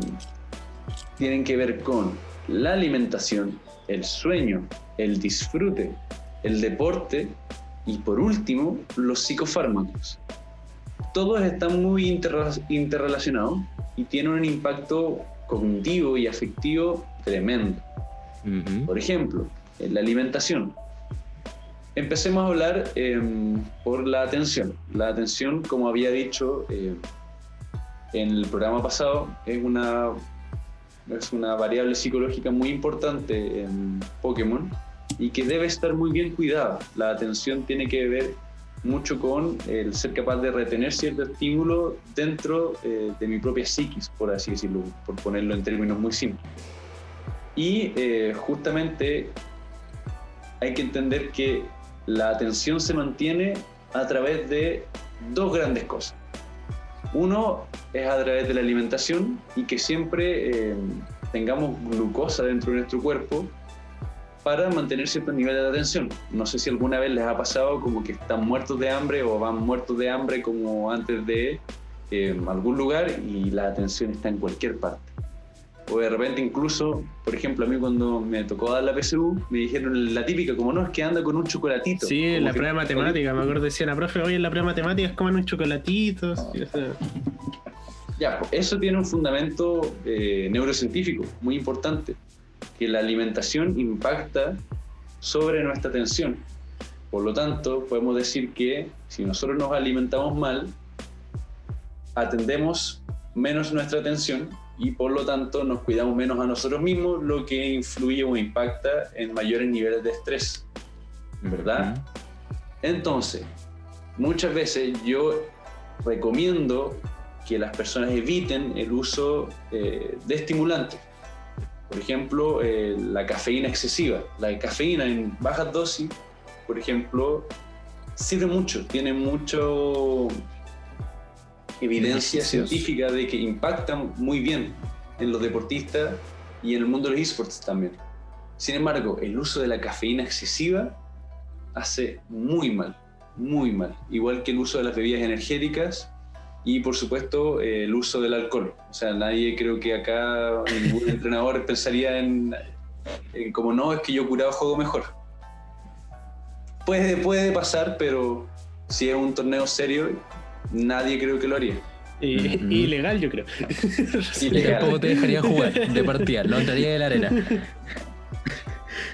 tienen que ver con la alimentación, el sueño, el disfrute, el deporte y por último los psicofármacos. Todos están muy interrelacionados y tienen un impacto cognitivo y afectivo tremendo. Por ejemplo, en la alimentación. empecemos a hablar em, por la atención. La atención, como había dicho em, en el programa pasado, es una, es una variable psicológica muy importante en Pokémon y que debe estar muy bien cuidada. La atención tiene que ver mucho con el ser capaz de retener cierto estímulo dentro eh, de mi propia psiquis, por así decirlo, por ponerlo en términos muy simples. Y eh, justamente hay que entender que la atención se mantiene a través de dos grandes cosas. Uno es a través de la alimentación y que siempre eh, tengamos glucosa dentro de nuestro cuerpo para mantener cierto nivel de atención. No sé si alguna vez les ha pasado como que están muertos de hambre o van muertos de hambre como antes de eh, algún lugar y la atención está en cualquier parte. O de repente incluso, por ejemplo, a mí cuando me tocó dar la PSU, me dijeron la típica, como no, es que anda con un chocolatito. Sí, en la prueba matemática, me acuerdo decía la profe, hoy en la prueba matemática es comen un chocolatito. Ya, pues, eso tiene un fundamento eh, neurocientífico muy importante que la alimentación impacta sobre nuestra atención. Por lo tanto, podemos decir que si nosotros nos alimentamos mal, atendemos menos nuestra atención y por lo tanto nos cuidamos menos a nosotros mismos, lo que influye o impacta en mayores niveles de estrés. ¿Verdad? Entonces, muchas veces yo recomiendo que las personas eviten el uso eh, de estimulantes por ejemplo, eh, la cafeína excesiva. La cafeína en bajas dosis, por ejemplo, sirve mucho, tiene mucho evidencia científica de que impacta muy bien en los deportistas y en el mundo de los esports también. Sin embargo, el uso de la cafeína excesiva hace muy mal, muy mal. Igual que el uso de las bebidas energéticas y por supuesto el uso del alcohol. O sea, nadie creo que acá ningún entrenador pensaría en, como no, es que yo curado juego mejor. Puede, puede pasar, pero si es un torneo serio, nadie creo que lo haría. Y, Ilegal, yo creo. Ilegal. Tampoco te dejaría jugar de partida, no entraría de la arena.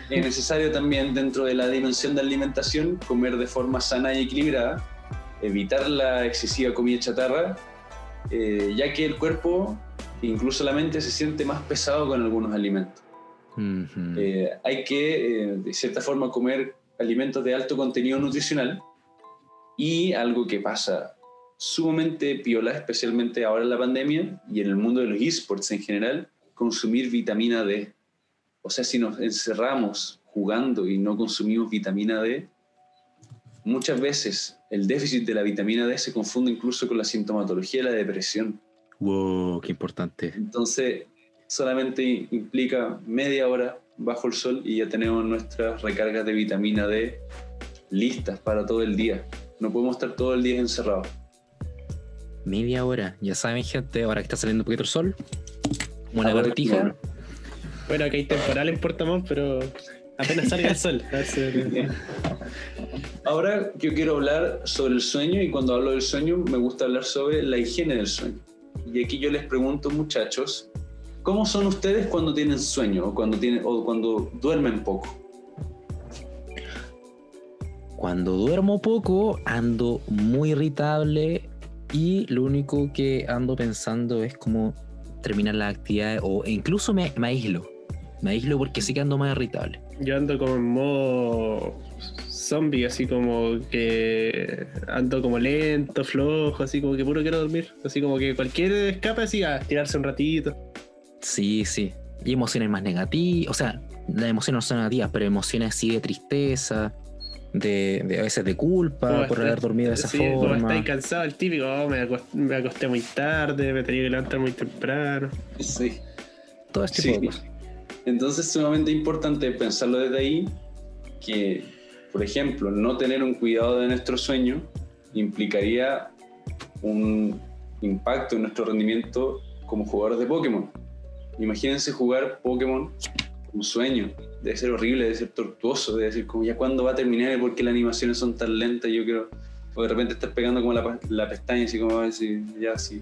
Es necesario también, dentro de la dimensión de alimentación, comer de forma sana y equilibrada evitar la excesiva comida chatarra, eh, ya que el cuerpo, incluso la mente, se siente más pesado con algunos alimentos. Eh, hay que, eh, de cierta forma, comer alimentos de alto contenido nutricional y algo que pasa sumamente piola, especialmente ahora en la pandemia y en el mundo de los esports en general, consumir vitamina D. O sea, si nos encerramos jugando y no consumimos vitamina D, muchas veces el déficit de la vitamina D se confunde incluso con la sintomatología de la depresión. Wow, qué importante. Entonces, solamente implica media hora bajo el sol y ya tenemos nuestras recargas de vitamina D listas para todo el día. No podemos estar todo el día encerrados. Media hora, ya saben, gente, ahora que está saliendo un poquito el sol, una lagartija. Bueno, aquí hay temporal en Portamón, pero apenas salga el sol. Ahora yo quiero hablar sobre el sueño y cuando hablo del sueño me gusta hablar sobre la higiene del sueño. Y aquí yo les pregunto, muchachos, ¿cómo son ustedes cuando tienen sueño o cuando, tienen, o cuando duermen poco? Cuando duermo poco ando muy irritable y lo único que ando pensando es cómo terminar las actividades o incluso me, me aíslo. Me aíslo porque sí que ando más irritable. Yo ando como en modo zombie, así como que ando como lento, flojo, así como que puro quiero dormir. Así como que cualquier escape así a tirarse un ratito. Sí, sí. Y emociones más negativas, o sea, las emociones no son negativas, pero emociones así de tristeza, de, a veces de culpa por haber dormido de esa sí, forma. Como estáis cansado, el típico, oh, me, acosté, muy tarde, me tenía que levantar muy temprano. Sí. Todo este tipo Entonces, sumamente importante pensarlo desde ahí, que por ejemplo, no tener un cuidado de nuestro sueño implicaría un impacto en nuestro rendimiento como jugadores de Pokémon. Imagínense jugar Pokémon un sueño. Debe ser horrible, debe ser tortuoso, debe ser como ya cuándo va a terminar y por qué las animaciones son tan lentas. Yo creo, o de repente estás pegando como la, la pestaña, así como a decir, ya, sí,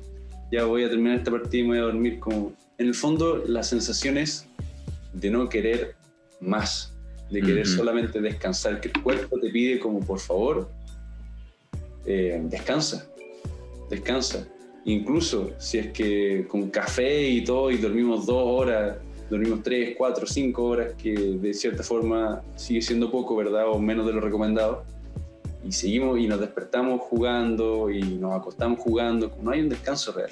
ya voy a terminar esta partida y me voy a dormir. Como, en el fondo, la sensación es de no querer más de querer solamente descansar, que el cuerpo te pide como por favor, eh, descansa, descansa. Incluso si es que con café y todo y dormimos dos horas, dormimos tres, cuatro, cinco horas, que de cierta forma sigue siendo poco, ¿verdad? O menos de lo recomendado. Y seguimos y nos despertamos jugando y nos acostamos jugando. No hay un descanso real,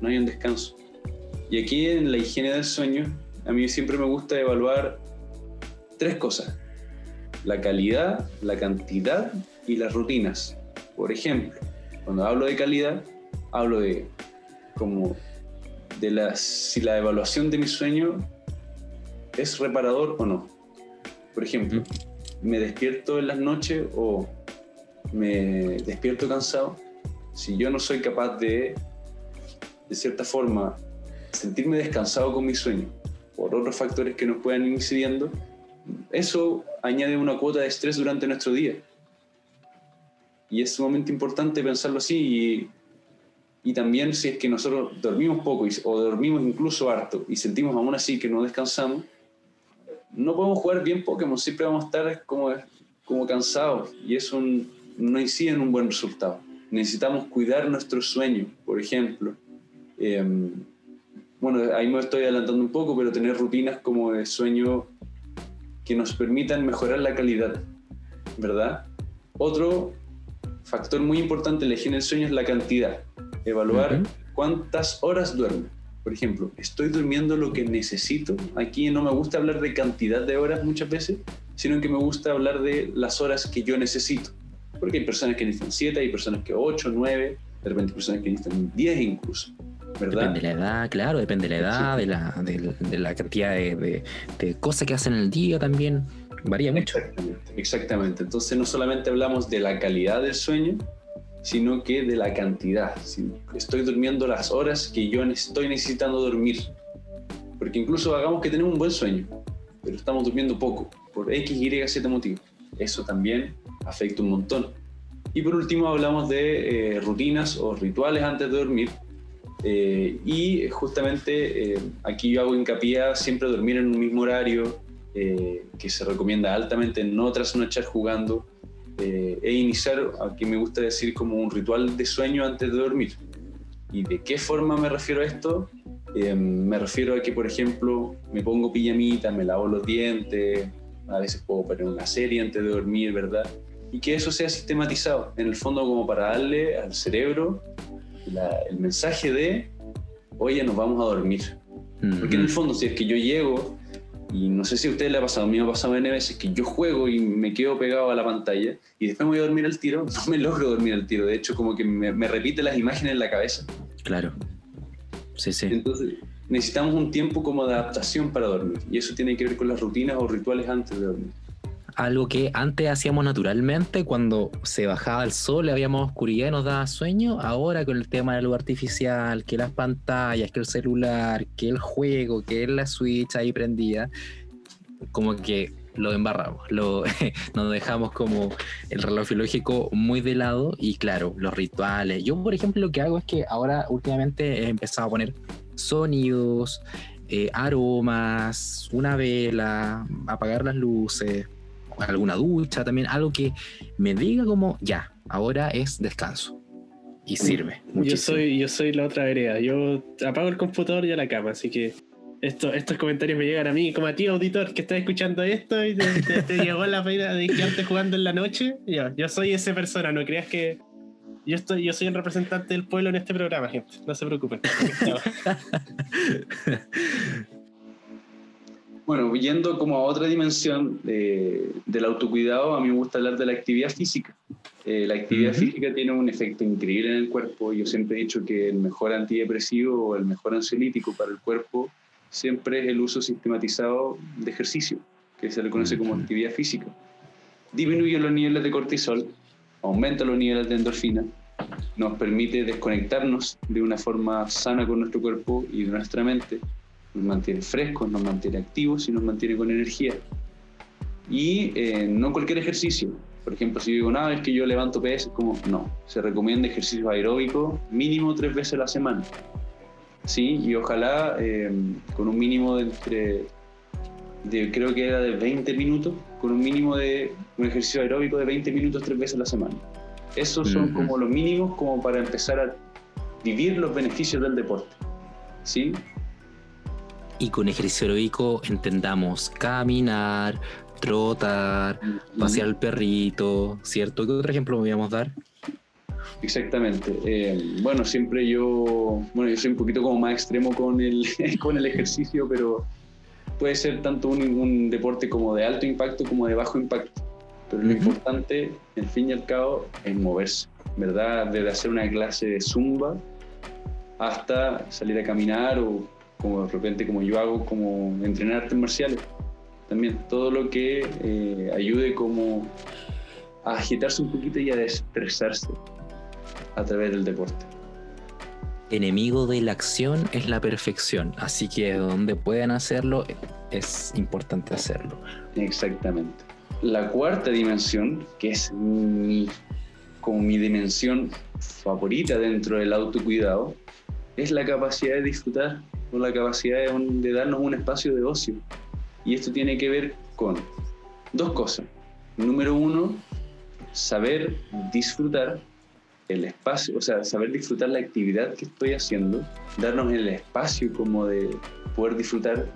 no hay un descanso. Y aquí en la higiene del sueño, a mí siempre me gusta evaluar tres cosas. La calidad, la cantidad y las rutinas. Por ejemplo, cuando hablo de calidad, hablo de como de la, si la evaluación de mi sueño es reparador o no. Por ejemplo, me despierto en las noches o me despierto cansado. Si yo no soy capaz de, de cierta forma, sentirme descansado con mi sueño por otros factores que nos puedan ir incidiendo, eso añade una cuota de estrés durante nuestro día. Y es sumamente importante pensarlo así y, y también si es que nosotros dormimos poco y- o dormimos incluso harto y sentimos aún así que no descansamos, no podemos jugar bien Pokémon, siempre vamos a estar como, como cansados y eso no incide en un buen resultado. Necesitamos cuidar nuestro sueño, por ejemplo. Em, bueno, ahí me estoy adelantando un poco, pero tener rutinas como de sueño que nos permitan mejorar la calidad, ¿verdad? Otro factor muy importante en la higiene del sueño es la cantidad. Evaluar Ujú. cuántas horas duermo. Por ejemplo, ¿estoy durmiendo lo que necesito? Aquí no me gusta hablar de cantidad de horas muchas veces, sino que me gusta hablar de las horas que yo necesito. Porque hay personas que necesitan 7, hay personas que 8, 9, de repente hay personas que necesitan 10 incluso, ¿verdad? Depende de la edad, claro, depende de la edad, de la, de, de la cantidad de, de- cosas que hacen en el día también. Varía mucho. Exactamente, exactamente. Entonces no solamente hablamos de la calidad del sueño, sino que de la cantidad. Si estoy durmiendo las horas que yo estoy necesitando dormir. Porque incluso hagamos que tenemos un buen sueño, pero estamos durmiendo poco, por X, Y, Z motivos. Eso también afecta un montón. Y por último hablamos de eh, rutinas o rituales antes de dormir. Eh, y justamente eh, aquí yo hago hincapié a siempre dormir en un mismo horario, eh, que se recomienda altamente no trasnochar jugando eh, e iniciar, aquí me gusta decir, como un ritual de sueño antes de dormir. ¿Y de qué forma me refiero a esto? Eh, me refiero a que, por ejemplo, me pongo pijamita, me lavo los dientes, a veces puedo poner una serie antes de dormir, ¿verdad? Y que eso sea sistematizado, en el fondo como para darle al cerebro la- el mensaje de, oye, nos vamos a dormir. Porque en el fondo, si es que yo llego, y no sé si a ustedes le ha pasado, a mí me ha pasado N veces que yo juego y me quedo pegado a la pantalla y después me voy a dormir al tiro, no me logro dormir al tiro. De hecho, como que me, me repite las imágenes en la cabeza. Claro. Sí, sí. Entonces, necesitamos un tiempo como de adaptación para dormir. Y eso tiene que ver con las rutinas o rituales antes de dormir. Algo que antes hacíamos naturalmente cuando se bajaba el sol, habíamos oscuridad y nos daba sueño. Ahora con el tema de luz artificial, que las pantallas, que el celular, que el juego, que la Switch ahí prendida, como que lo embarramos, lo, nos dejamos como el reloj biológico muy de lado y claro, los rituales. Yo, por ejemplo, lo que hago es que ahora últimamente he empezado a poner sonidos, eh, aromas, una vela, apagar las luces, alguna ducha también, algo que me diga como ya, ahora es descanso. Y sirve Yo muchísimo. soy, yo soy la otra vereda. Yo apago el computador y a la cama, así que esto, estos comentarios me llegan a mí, como a ti, auditor, que estás escuchando esto y te, te- te llegó la pena de quedarte jugando en la noche. Yo, yo soy esa persona, no creas que. Yo, estoy, yo soy el representante del pueblo en este programa, gente. No se preocupen. Bueno, yendo como a otra dimensión de- del autocuidado, a mí me gusta hablar de la actividad física. Eh, la actividad física tiene un efecto increíble en el cuerpo. Yo siempre he dicho que el mejor antidepresivo o el mejor ansiolítico para el cuerpo siempre es el uso sistematizado de ejercicio, que se le conoce como actividad física. Disminuye los niveles de cortisol, aumenta los niveles de endorfina, nos permite desconectarnos de una forma sana con nuestro cuerpo y de nuestra mente, nos mantiene frescos, nos mantiene activos y nos mantiene con energía. Y eh, no cualquier ejercicio. Por ejemplo, si digo, no, es que yo levanto PS, como no. Se recomienda ejercicio aeróbico mínimo tres veces a la semana. Sí, y ojalá eh, con un mínimo de entre de, creo que era de 20 minutos, con un mínimo de un ejercicio aeróbico de 20 minutos tres veces a la semana. Esos son Ujú. como los mínimos como para empezar a vivir los beneficios del deporte. ¿Sí? Y con ejercicio aeróbico entendamos caminar, trotar, pasear al perrito, ¿cierto? ¿Qué otro ejemplo podríamos dar? Exactamente. Eh, bueno, siempre yo, bueno, yo soy un poquito como más extremo con el, con el ejercicio, pero puede ser tanto un, un deporte como de alto impacto como de bajo impacto. Pero lo Ujú. importante, al fin y al cabo, es moverse, ¿verdad? Desde hacer una clase de zumba hasta salir a caminar o como de repente como yo hago, como entrenar artes marciales. También todo lo que eh, ayude como a agitarse un poquito y a desestresarse a través del deporte. Enemigo de la acción es la perfección, así que donde puedan hacerlo es importante hacerlo. Exactamente. La cuarta dimensión, que es mi, como mi dimensión favorita dentro del autocuidado, es la capacidad de disfrutar o la capacidad de, un- de darnos un espacio de ocio. Y esto tiene que ver con dos cosas. Número uno, saber disfrutar el espacio, o sea, saber disfrutar la actividad que estoy haciendo, darnos el espacio como de poder disfrutar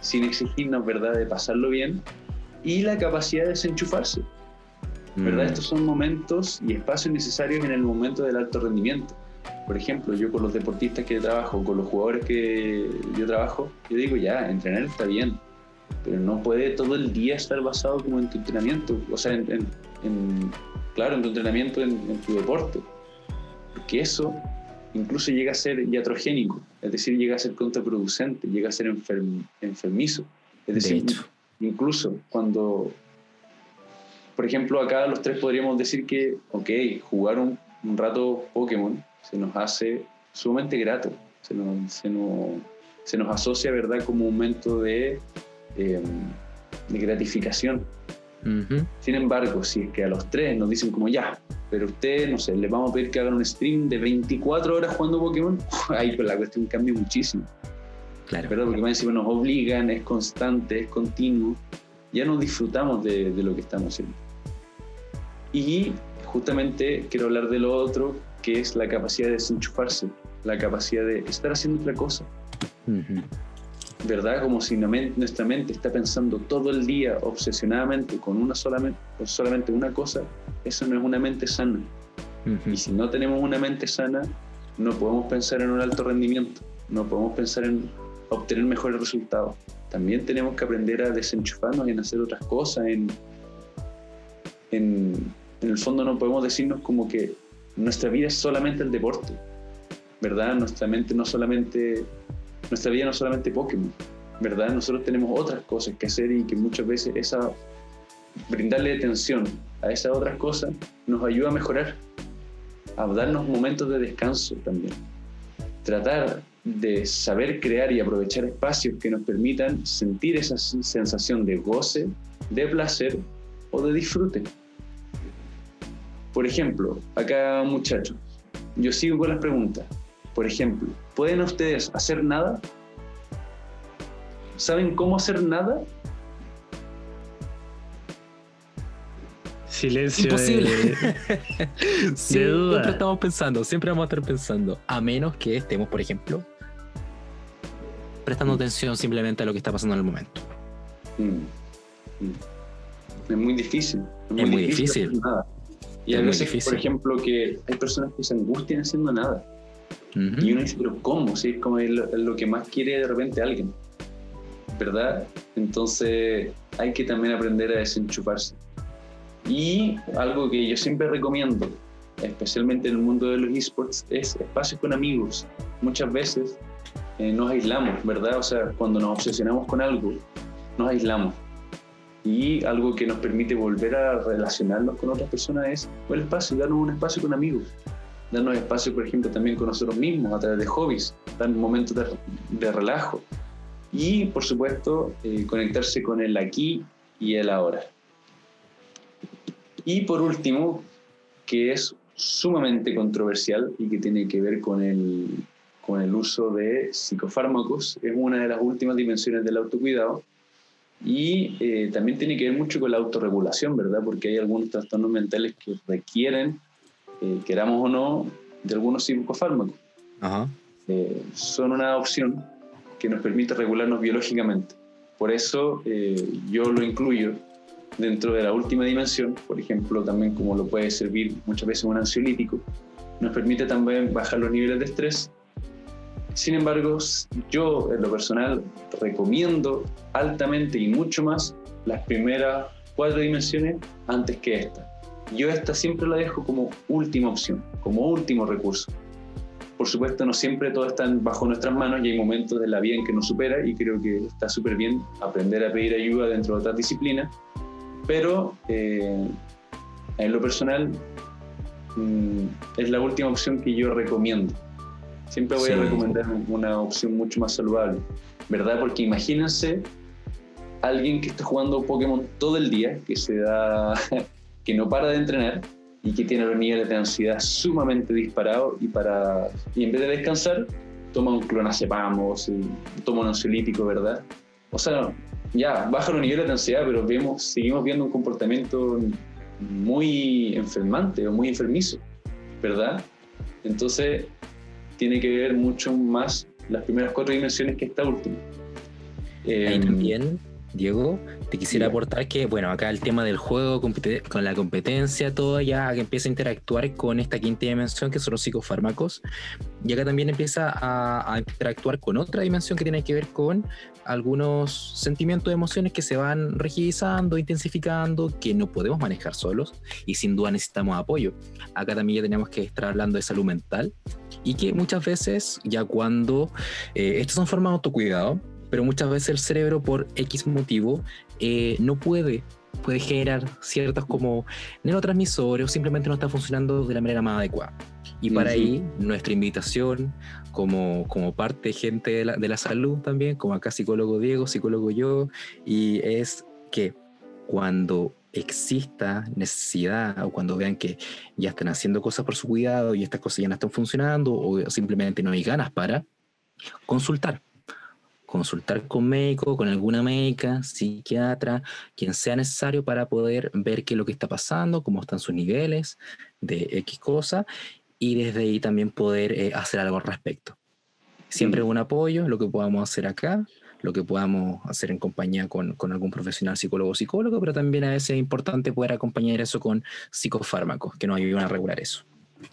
sin exigirnos, ¿verdad?, de pasarlo bien, y la capacidad de desenchufarse, ¿verdad? Mm, Estos son momentos y espacios necesarios en el momento del alto rendimiento. Por ejemplo, yo con los deportistas que trabajo, con los jugadores que yo trabajo, yo digo, ya, entrenar está bien, pero no puede todo el día estar basado como en tu entrenamiento, o sea, en, en- en- claro, en tu entrenamiento, en, en tu deporte, porque eso incluso llega a ser iatrogénico, es decir, llega a ser contraproducente, llega a ser enferm- enfermizo. Es de decir, hecho, incluso cuando, por ejemplo, acá los tres podríamos decir que, ok, jugar un, un rato Pokémon se nos hace sumamente grato, se nos, se nos, se nos asocia, ¿verdad?, como un momento de, eh, de gratificación. ujú, Sin embargo, si es que a los tres nos dicen como ya, pero usted, no sé, les vamos a pedir que hagan un stream de 24 horas jugando Pokémon, ahí pues la cuestión cambia muchísimo. claro. ¿verdad? Porque más encima nos obligan, es constante, es continuo, ya no disfrutamos de, de lo que estamos haciendo. Y justamente quiero hablar de lo otro, que es la capacidad de desenchufarse, la capacidad de estar haciendo otra cosa, ¿verdad? Como si nuestra mente está pensando todo el día obsesionadamente con, una solamente, con solamente una cosa, eso no es una mente sana. Y si no tenemos una mente sana, no podemos pensar en un alto rendimiento, no podemos pensar en obtener mejores resultados. También tenemos que aprender a desenchufarnos y en hacer otras cosas. En, en, en el fondo no podemos decirnos como que nuestra vida es solamente el deporte, ¿verdad? Nuestra mente no solamente, nuestra vida no solamente Pokémon, ¿verdad? Nosotros tenemos otras cosas que hacer y que muchas veces esa, brindarle atención a esas otras cosas nos ayuda a mejorar a darnos momentos de descanso también. Tratar de saber crear y aprovechar espacios que nos permitan sentir esa sensación de goce, de placer o de disfrute. Por ejemplo, acá muchachos, yo sigo con las preguntas. Por ejemplo, ¿pueden ustedes hacer nada? ¿Saben cómo hacer nada? Silencio. Imposible. de- Sí, de duda. siempre estamos pensando, siempre vamos a estar pensando, a menos que estemos, por ejemplo, prestando atención simplemente a lo que está pasando en el momento. Mm. Mm. Es muy difícil. Es muy difícil. hacer nada. Y a veces, difícil. por ejemplo, que hay personas que se angustian haciendo nada. Ujú. Y uno dice, pero ¿cómo? Si es como es lo, lo que más quiere de repente alguien. ¿Verdad? Entonces hay que también aprender a desenchufarse. Y algo que yo siempre recomiendo, especialmente en el mundo de los esports, es espacios con amigos. Muchas veces eh, nos aislamos, ¿verdad? O sea, cuando nos obsesionamos con algo, nos aislamos. Y algo que nos permite volver a relacionarnos con otras personas es el espacio, darnos un espacio con amigos darnos espacio, por ejemplo, también con nosotros mismos a través de hobbies, dar momentos de, de relajo y, por supuesto, eh, conectarse con el aquí y el ahora. Y por último, que es sumamente controversial y que tiene que ver con el, con el uso de psicofármacos, es una de las últimas dimensiones del autocuidado, Y eh, también tiene que ver mucho con la autorregulación, ¿verdad? Porque hay algunos trastornos mentales que requieren, eh, queramos o no, de algunos psicofármacos. Ajá. Eh, son una opción que nos permite regularnos biológicamente. Por eso yo lo incluyo dentro de la última dimensión, por ejemplo, también como lo puede servir muchas veces un ansiolítico, nos permite también bajar los niveles de estrés. Sin embargo, yo en lo personal recomiendo altamente y mucho más las primeras cuatro dimensiones antes que esta. Yo esta siempre la dejo como última opción, como último recurso. Por supuesto, no siempre todo está bajo nuestras manos y hay momentos de la vida en que nos supera y creo que está súper bien aprender a pedir ayuda dentro de otras disciplinas, pero eh, en lo personal mm, es la última opción que yo recomiendo. Siempre voy a recomendar una opción mucho más saludable, ¿verdad? Porque imagínense alguien que está jugando Pokémon todo el día, que se da, que no para de entrenar y que tiene los niveles de ansiedad sumamente disparados y para y en vez de descansar toma un clonazepam o toma un ansiolítico, ¿verdad? O sea, ya baja los niveles de ansiedad, pero vemos, seguimos viendo un comportamiento muy enfermante o muy enfermizo, ¿verdad? Entonces, tiene que ver mucho más las primeras cuatro dimensiones que esta última. Ahí em, también Diego, te quisiera aportar que, bueno, acá el tema del juego, con la competencia, todo ya que empieza a interactuar con esta quinta dimensión que son los psicofármacos, y acá también empieza a, interactuar con otra dimensión que tiene que ver con algunos sentimientos, emociones que se van rigidizando, intensificando, que no podemos manejar solos y sin duda necesitamos apoyo. Acá también ya tenemos que estar hablando de salud mental y que muchas veces, ya cuando eh, estas son formas de autocuidado, pero muchas veces el cerebro por X motivo eh, no puede puede generar ciertos como neurotransmisores o simplemente no está funcionando de la manera más adecuada. Y para ahí nuestra invitación como, como parte gente de la, de la salud también, como acá psicólogo Diego, psicólogo yo, y es que cuando exista necesidad o cuando vean que ya están haciendo cosas por su cuidado y estas cosas ya no están funcionando o simplemente no hay ganas para consultar consultar con médico, con alguna médica, psiquiatra, quien sea necesario para poder ver qué es lo que está pasando, cómo están sus niveles de X cosa y desde ahí también poder eh, hacer algo al respecto. Siempre mm. un apoyo, lo que podamos hacer acá, lo que podamos hacer en compañía con, con, algún profesional psicólogo o psicólogo, pero también a veces es importante poder acompañar eso con psicofármacos que nos ayuden a regular eso.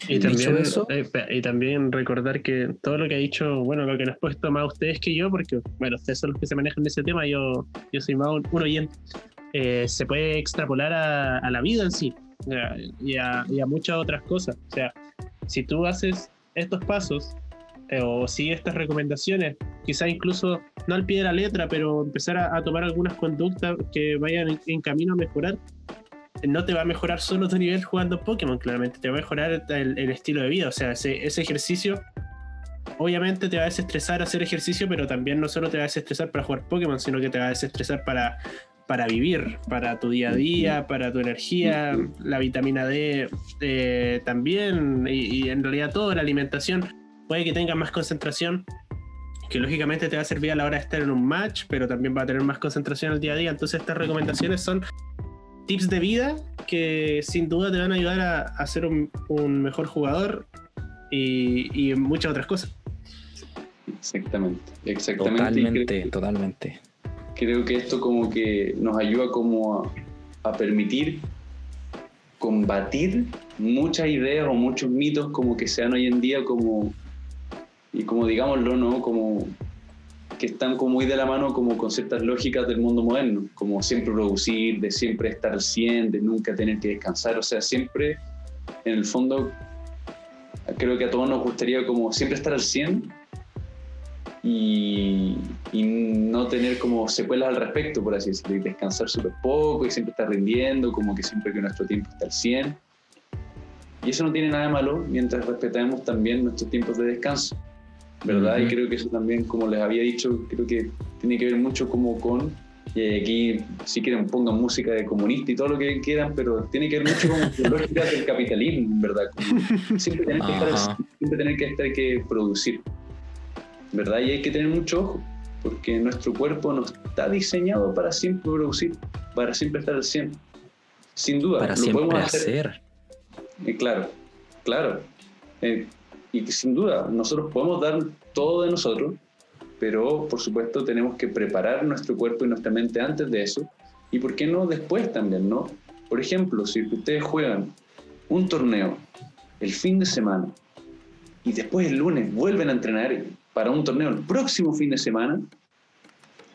Y también, eh, y también recordar que todo lo que ha dicho, bueno, lo que nos puesto más ustedes que yo, porque, bueno, ustedes son los que se manejan en ese tema, yo, yo soy más un, oyente, eh, se puede extrapolar a, a, la vida en sí y a, y a, muchas otras cosas. O sea, si tú haces estos pasos eh, o sigues estas recomendaciones, quizá incluso no al pie de la letra, pero empezar a, tomar algunas conductas que vayan en camino a mejorar, no te va a mejorar solo tu nivel jugando Pokémon, claramente, te va a mejorar el, estilo de vida. O sea, ese, ejercicio, obviamente te va a desestresar hacer ejercicio, pero también no solo te va a desestresar para jugar Pokémon, sino que te va a desestresar para, para vivir, para tu día a día, para tu energía, la vitamina D eh, también, y, en realidad toda la alimentación. Puede que tengas más concentración, que lógicamente te va a servir a la hora de estar en un match, pero también va a tener más concentración el día a día. Entonces estas recomendaciones son tips de vida que sin duda te van a ayudar a, ser un, mejor jugador y, muchas otras cosas. Exactamente, exactamente. Totalmente, totalmente. Creo que esto como que nos ayuda como a, a permitir combatir muchas ideas o muchos mitos como que sean hoy en día como y como digámoslo, ¿no? Como que están como muy de la mano como con ciertas lógicas del mundo moderno, como siempre producir, de siempre estar al 100, de nunca tener que descansar, o sea, siempre, en el fondo, creo que a todos nos gustaría como siempre estar al 100 y, y no tener como secuelas al respecto, por así decirlo, y descansar súper poco y siempre estar rindiendo, como que siempre que nuestro tiempo está al 100. Y eso no tiene nada de malo mientras respetemos también nuestros tiempos de descanso. ¿Verdad? Y creo que eso también, como les había dicho, creo que tiene que ver mucho como con, eh, aquí si quieren pongan música de comunista y todo lo que quieran, pero tiene que ver mucho con la lógica del capitalismo, ¿verdad? siempre tener que estar, siempre tener que estar que producir, ¿verdad? Y hay que tener mucho ojo, porque nuestro cuerpo no está diseñado para siempre producir, para siempre estar al 100. Sin duda, para lo siempre podemos hacer. hacer. Eh, claro, claro. Eh, y que sin duda, nosotros podemos dar todo de nosotros, pero por supuesto tenemos que preparar nuestro cuerpo y nuestra mente antes de eso. Y por qué no después también, ¿no? Por ejemplo, si ustedes juegan un torneo el fin de semana y después el lunes vuelven a entrenar para un torneo el próximo fin de semana,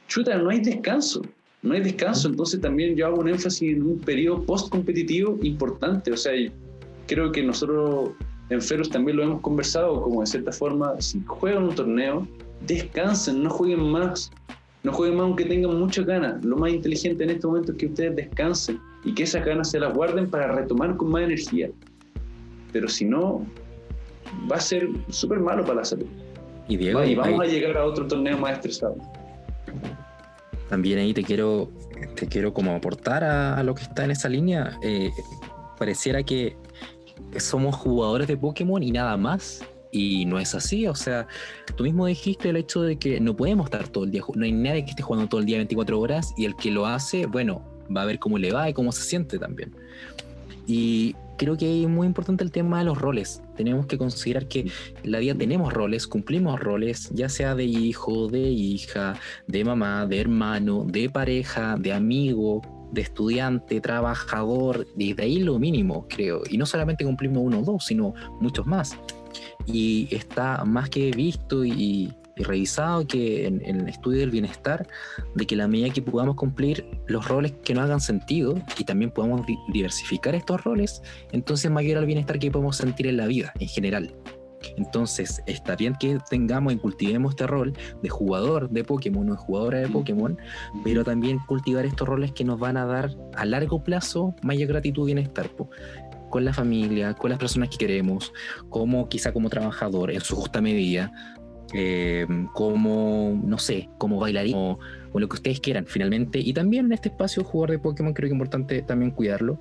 chuta, no hay descanso. No hay descanso, entonces también yo hago un énfasis en un periodo post-competitivo importante. O sea, creo que nosotros en Ferus también lo hemos conversado, como de cierta forma, si juegan un torneo, descansen, no jueguen más. No jueguen más aunque tengan muchas ganas. Lo más inteligente en este momento es que ustedes descansen y que esas ganas se las guarden para retomar con más energía. Pero si no, va a ser súper malo para la salud. Y Diego, y vamos ahí- a llegar a otro torneo más estresado. también ahí te quiero, te quiero como aportar a, a lo que está en esa línea. Eh, pareciera que somos jugadores de Pokémon y nada más. Y no es así, o sea, tú mismo dijiste el hecho de que no podemos estar todo el día, no hay nadie que esté jugando todo el día 24 horas y el que lo hace, bueno, va a ver cómo le va y cómo se siente también. Y creo que es muy importante el tema de los roles. Tenemos que considerar que la vida tenemos roles, cumplimos roles, ya sea de hijo, de hija, de mamá, de hermano, de pareja, de amigo, de estudiante, trabajador, y de ahí lo mínimo, creo. Y no solamente cumplimos uno o dos, sino muchos más. Y está más que visto y, revisado que en, el estudio del bienestar, de que la medida que podamos cumplir los roles que nos hagan sentido y también podamos di- diversificar estos roles, entonces mayor el bienestar que podemos sentir en la vida en general. Entonces, está bien que tengamos y cultivemos este rol de jugador de Pokémon o de jugadora de Pokémon, pero también cultivar estos roles que nos van a dar a largo plazo mayor gratitud y bienestar po, con la familia, con las personas que queremos, como quizá como trabajador en su justa medida, eh, como, no sé, como bailarín o, o lo que ustedes quieran finalmente. Y también en este espacio jugador de Pokémon creo que es importante también cuidarlo.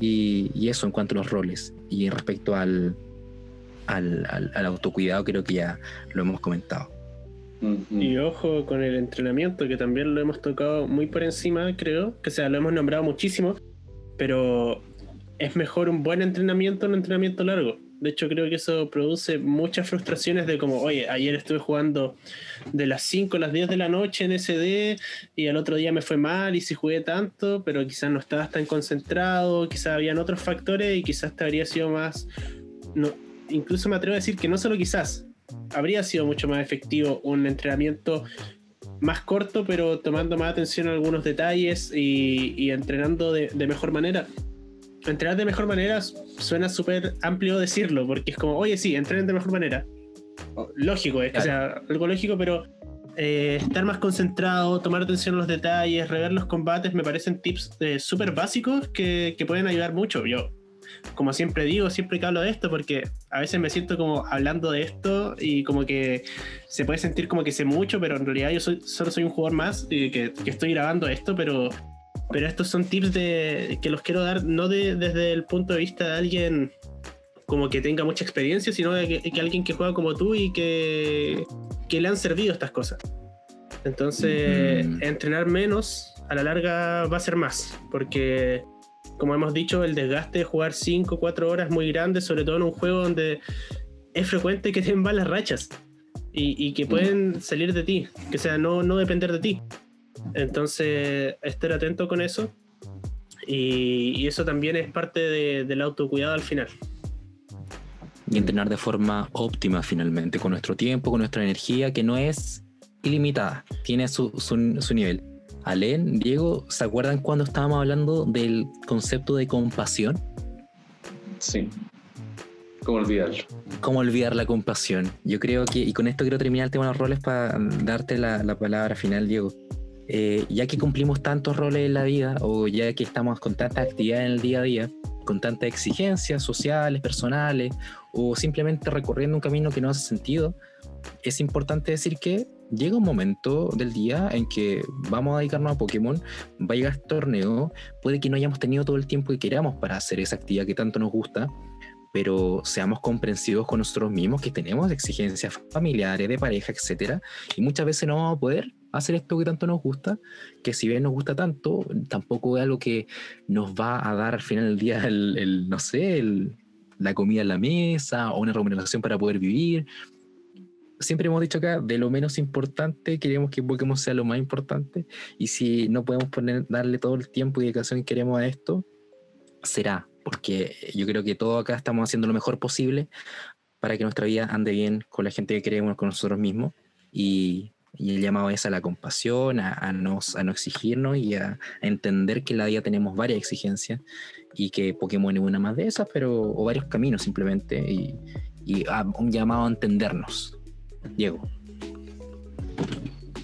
Y, y eso en cuanto a los roles y respecto al, al, al- al autocuidado creo que ya lo hemos comentado. Y ojo con el entrenamiento, que también lo hemos tocado muy por encima, creo. Que o sea, lo hemos nombrado muchísimo, pero es mejor un buen entrenamiento un entrenamiento largo. De hecho, creo que eso produce muchas frustraciones de como, oye, ayer estuve jugando de las 5 a las 10 de la noche en SD y al otro día me fue mal y si jugué tanto, pero quizás no estabas tan concentrado, quizás habían otros factores y quizás te habría sido más... No, incluso me atrevo a decir que no solo quizás, habría sido mucho más efectivo un entrenamiento más corto, pero tomando más atención a algunos detalles y, y entrenando de, de mejor manera. Entrenar de mejor manera suena súper amplio decirlo, porque es como, oye, sí, entrenen de mejor manera. Lógico, es que sea algo lógico, pero eh, estar más concentrado, tomar atención a los detalles, rever los combates, me parecen tips eh, súper básicos que, que pueden ayudar mucho. Yo, como siempre digo, siempre que hablo de esto, porque a veces me siento como hablando de esto y como que se puede sentir como que sé mucho, pero en realidad yo soy, solo soy un jugador más y que, que estoy grabando esto, pero, pero estos son tips de, que los quiero dar no de- desde el punto de vista de alguien como que tenga mucha experiencia, sino de que, que alguien que juega como tú y que, que le han servido estas cosas. Entonces, Ujú. entrenar menos a la larga va a ser más, porque como hemos dicho, el desgaste de jugar 5 o 4 horas muy grande, sobre todo en un juego donde es frecuente que tengan malas rachas y, y que pueden salir de ti, que sea no, no depender de ti. Entonces, estar atento con eso. Y, y eso también es parte de- del autocuidado al final. y entrenar de forma óptima finalmente, con nuestro tiempo, con nuestra energía, que no es ilimitada, tiene su, su, su nivel. Alen, Diego, ¿se acuerdan cuando estábamos hablando del concepto de compasión? Sí. ¿Cómo olvidarlo? ¿Cómo olvidar la compasión? Yo creo que, y con esto quiero terminar el tema de los roles para darte la, la palabra final, Diego. Eh, ya que cumplimos tantos roles en la vida, o ya que estamos con tanta actividad en el día a día, con tantas exigencias sociales, personales, o simplemente recorriendo un camino que no hace sentido, es importante decir que llega un momento del día en que vamos a dedicarnos a Pokémon, va a llegar este torneo, puede que no hayamos tenido todo el tiempo que queramos para hacer esa actividad que tanto nos gusta, pero seamos comprensivos con nosotros mismos que tenemos exigencias familiares, de pareja, etcétera, y muchas veces no vamos a poder hacer esto que tanto nos gusta, que si bien nos gusta tanto, tampoco es algo que nos va a dar al final del día el, no sé, la comida en la mesa o una remuneración para poder vivir. Siempre hemos dicho acá, de lo menos importante, queremos que Pokémon sea lo más importante. Y si no podemos poner, darle todo el tiempo y dedicación que queremos a esto, será, porque yo creo que todos acá estamos haciendo lo mejor posible para que nuestra vida ande bien con la gente que queremos, con nosotros mismos. Y y el llamado es a la compasión, a, a, no, a no exigirnos y a, entender que la vida tenemos varias exigencias y que Pokémon es una más de esas, pero, o varios caminos simplemente, y, y un llamado a entendernos. Diego.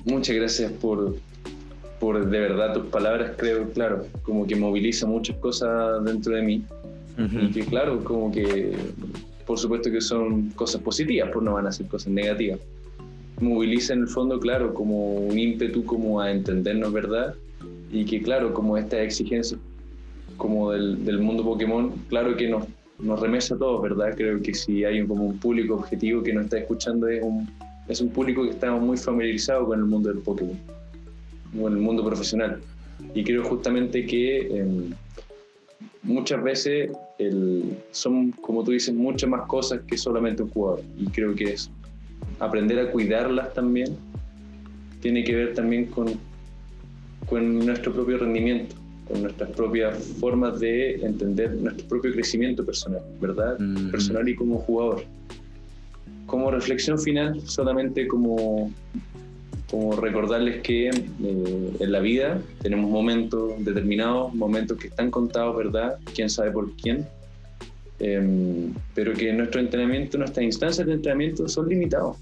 Muchas gracias por, por de verdad tus palabras, creo, claro, como que moviliza muchas cosas dentro de mí. Y que claro, como que por supuesto que son cosas positivas, pues no van a ser cosas negativas moviliza en el fondo, claro, como un ímpetu como a entendernos, ¿verdad? Y que, claro, como esta exigencia como del, del mundo Pokémon, claro que nos, nos remesa a todos, ¿verdad? Creo que si hay un, como un público objetivo que nos está escuchando es un, es un público que está muy familiarizado con el mundo del Pokémon, con el mundo profesional. Y creo justamente que em, muchas veces son, como tú dices, muchas más cosas que solamente un jugador. Y creo que es aprender a cuidarlas también tiene que ver también con, con nuestro propio rendimiento, con nuestras propias formas de entender nuestro propio crecimiento personal, ¿verdad? Personal y como jugador. Como reflexión final, solamente como, como recordarles que eh, en la vida tenemos momentos determinados, momentos que están contados, ¿verdad? ¿Quién sabe por quién? Em, pero que nuestro entrenamiento, nuestras instancias de entrenamiento son limitados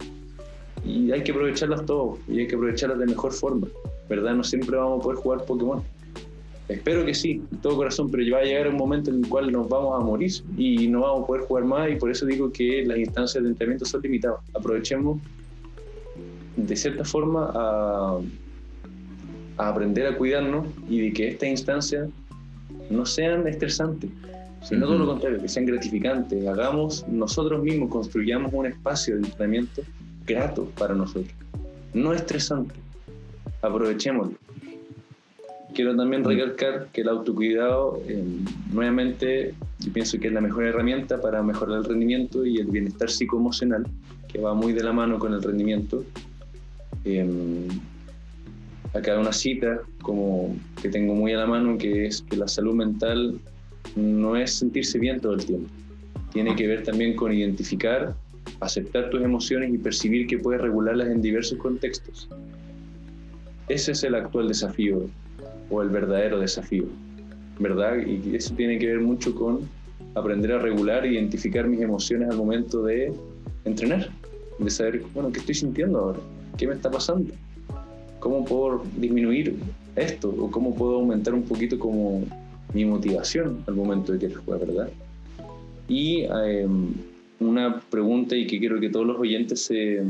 y hay que aprovecharlas todos y hay que aprovecharlas de mejor forma, ¿verdad? No siempre vamos a poder jugar Pokémon. Espero que sí, de todo corazón, pero va a llegar un momento en el cual nos vamos a morir y no vamos a poder jugar más y por eso digo que las instancias de entrenamiento son limitadas. Aprovechemos de cierta forma a, a aprender a cuidarnos y de que estas instancias no sean estresantes, sino todo lo contrario, que sean gratificantes. Hagamos nosotros mismos, construyamos un espacio de entrenamiento grato para nosotros, no estresante. Aprovechémoslo. Quiero también recalcar que el autocuidado, eh, nuevamente, yo pienso que es la mejor herramienta para mejorar el rendimiento y el bienestar psicoemocional, que va muy de la mano con el rendimiento. Eh, acá una cita como que tengo muy a la mano, que es que la salud mental no es sentirse bien todo el tiempo. Tiene que ver también con identificar, aceptar tus emociones y percibir que puedes regularlas en diversos contextos. Ese es el actual desafío o el verdadero desafío, ¿verdad? Y eso tiene que ver mucho con aprender a regular e identificar mis emociones al momento de entrenar, de saber, bueno, ¿qué estoy sintiendo ahora? ¿Qué me está pasando? ¿Cómo puedo disminuir esto? ¿O cómo puedo aumentar un poquito como mi motivación al momento de que jugar, verdad? Y em, una pregunta y que quiero que todos los oyentes se,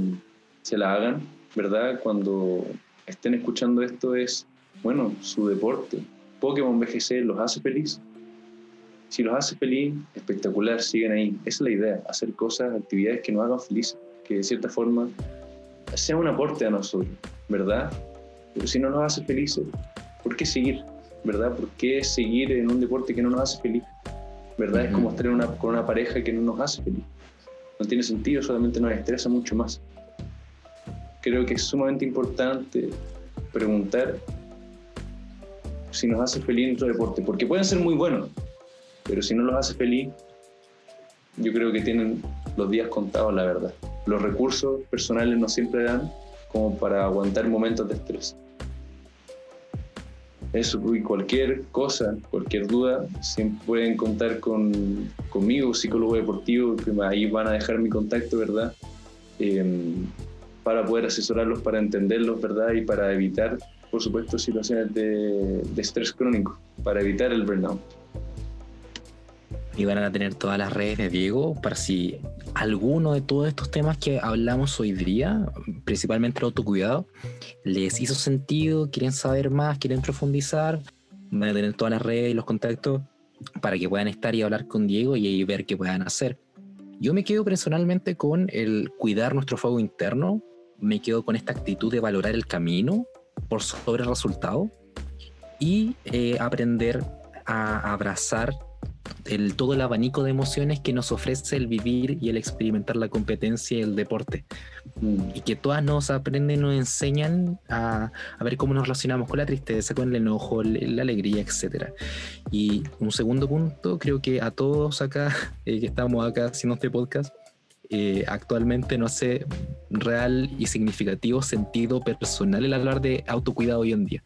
se la hagan, ¿verdad? Cuando estén escuchando esto es, bueno, su deporte. Pokémon BGC los hace feliz. Si los hace feliz, espectacular, siguen ahí. Esa es la idea, hacer cosas, actividades que nos hagan felices, que de cierta forma sea un aporte a nosotros, ¿verdad? Pero si no nos hace felices, ¿por qué seguir? ¿verdad? ¿Por qué seguir en un deporte que no nos hace feliz? ¿Verdad? Es como estar una, con una pareja que no nos hace feliz. No tiene sentido, solamente nos estresa mucho más. Creo que es sumamente importante preguntar si nos hace feliz nuestro deporte, porque pueden ser muy buenos, pero si no los hace feliz, yo creo que tienen los días contados, la verdad. Los recursos personales no siempre dan como para aguantar momentos de estrés eso y cualquier cosa, cualquier duda, siempre pueden contar con, conmigo, psicólogo deportivo, que ahí van a dejar mi contacto, ¿verdad? Em, para poder asesorarlos, para entenderlos, ¿verdad? Y para evitar, por supuesto, situaciones de, de estrés crónico, para evitar el burnout y van a tener todas las redes de Diego para si alguno de todos estos temas que hablamos hoy día, principalmente el autocuidado, les hizo sentido, quieren saber más, quieren profundizar, van a tener todas las redes y los contactos para que puedan estar y hablar con Diego y ver qué puedan hacer. Yo me quedo personalmente con el cuidar nuestro fuego interno, me quedo con esta actitud de valorar el camino, por sobre el resultado y eh, aprender a abrazar el, todo el abanico de emociones que nos ofrece el vivir y el experimentar la competencia y el deporte. Mm. Y que todas nos aprenden, nos enseñan a, a ver cómo nos relacionamos con la tristeza, con el enojo, el- la alegría, etc. Y un segundo punto, creo que a todos acá, eh, que estamos acá haciendo este podcast, eh, actualmente no hace real y significativo sentido personal el hablar de autocuidado hoy en día.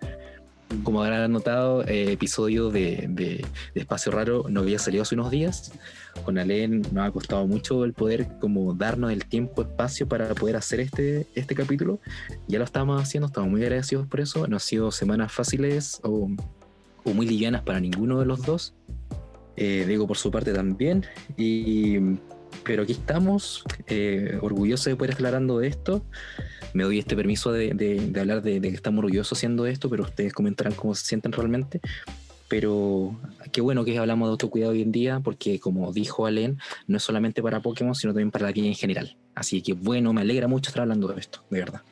Como habrán notado, eh, episodio de, de- Espacio Raro no había salido hace unos días. Con Alen nos ha costado mucho el poder como darnos el tiempo, espacio para poder hacer este, este capítulo. Ya lo estamos haciendo, estamos muy agradecidos por eso. No han sido semanas fáciles o, o muy livianas para ninguno de los dos. Eh, Diego por su parte también. Y, pero aquí estamos, eh, orgullosos de poder estar hablando de esto. Me doy este permiso de, de- de hablar de, de que estamos orgullosos haciendo esto, pero ustedes comentarán cómo se sienten realmente. Pero qué bueno que hablamos de autocuidado hoy en día, porque como dijo Alen, no es solamente para Pokémon, sino también para la vida en general. Así que bueno, me alegra mucho estar hablando de esto, de verdad.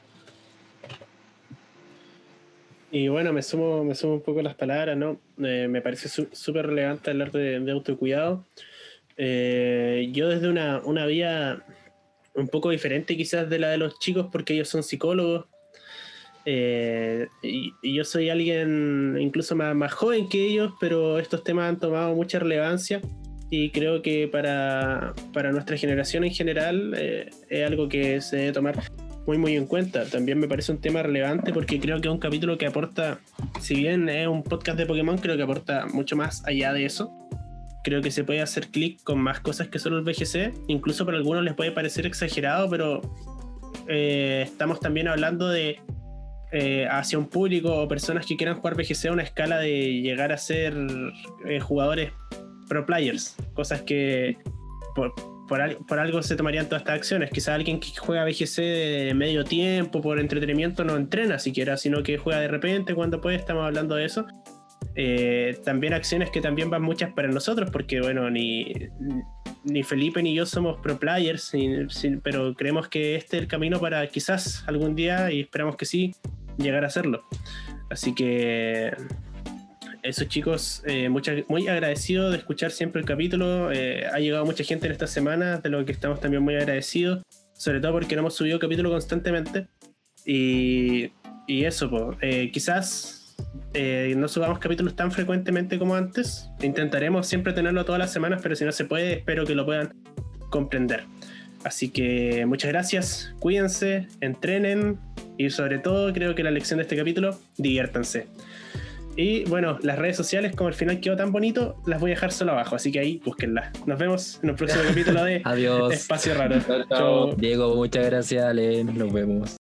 Y bueno, me sumo, me sumo un poco las palabras, ¿no? Eh, me parece su- súper relevante hablar de, de autocuidado. Eh, yo desde una, una vía un poco diferente quizás de la de los chicos, porque ellos son psicólogos. Eh, y, y yo soy alguien incluso más, más joven que ellos, pero estos temas han tomado mucha relevancia y creo que para, para nuestra generación en general eh, es algo que se debe tomar muy muy en cuenta. También me parece un tema relevante porque creo que es un capítulo que aporta, si bien es un podcast de Pokémon, creo que aporta mucho más allá de eso. Creo que se puede hacer clic con más cosas que solo el VGC. Incluso para algunos les puede parecer exagerado, pero eh, estamos también hablando de eh, hacia un público o personas que quieran jugar VGC a una escala de llegar a ser eh, jugadores pro players. Cosas que por, por, por algo se tomarían todas estas acciones. Quizá alguien que juega VGC de medio tiempo, por entretenimiento, no entrena siquiera, sino que juega de repente cuando puede, estamos hablando de eso. Eh, también acciones que también van muchas para nosotros, porque bueno, ni, ni Felipe ni yo somos pro players, ni- sin- pero creemos que este es el camino para quizás algún día, y esperamos que sí, llegar a hacerlo. Así que eso chicos, eh, muchas- muy agradecido de escuchar siempre el capítulo. eh, ha llegado mucha gente en esta semana, de lo que estamos también muy agradecidos, sobre todo porque no hemos subido capítulo constantemente. Y, y eso, po, eh, quizás eh, no subamos capítulos tan frecuentemente como antes. Intentaremos siempre tenerlo todas las semanas, pero si no se puede, espero que lo puedan comprender. Así que muchas gracias, cuídense, entrenen y sobre todo creo que la lección de este capítulo, diviértanse. Y bueno, las redes sociales, como al final quedó tan bonito, las voy a dejar solo abajo, así que ahí búsquenlas. Nos vemos en un próximo capítulo de Adiós. Espacio Raro. Chao, chao. Chao. Diego, muchas gracias, Alen. Nos vemos.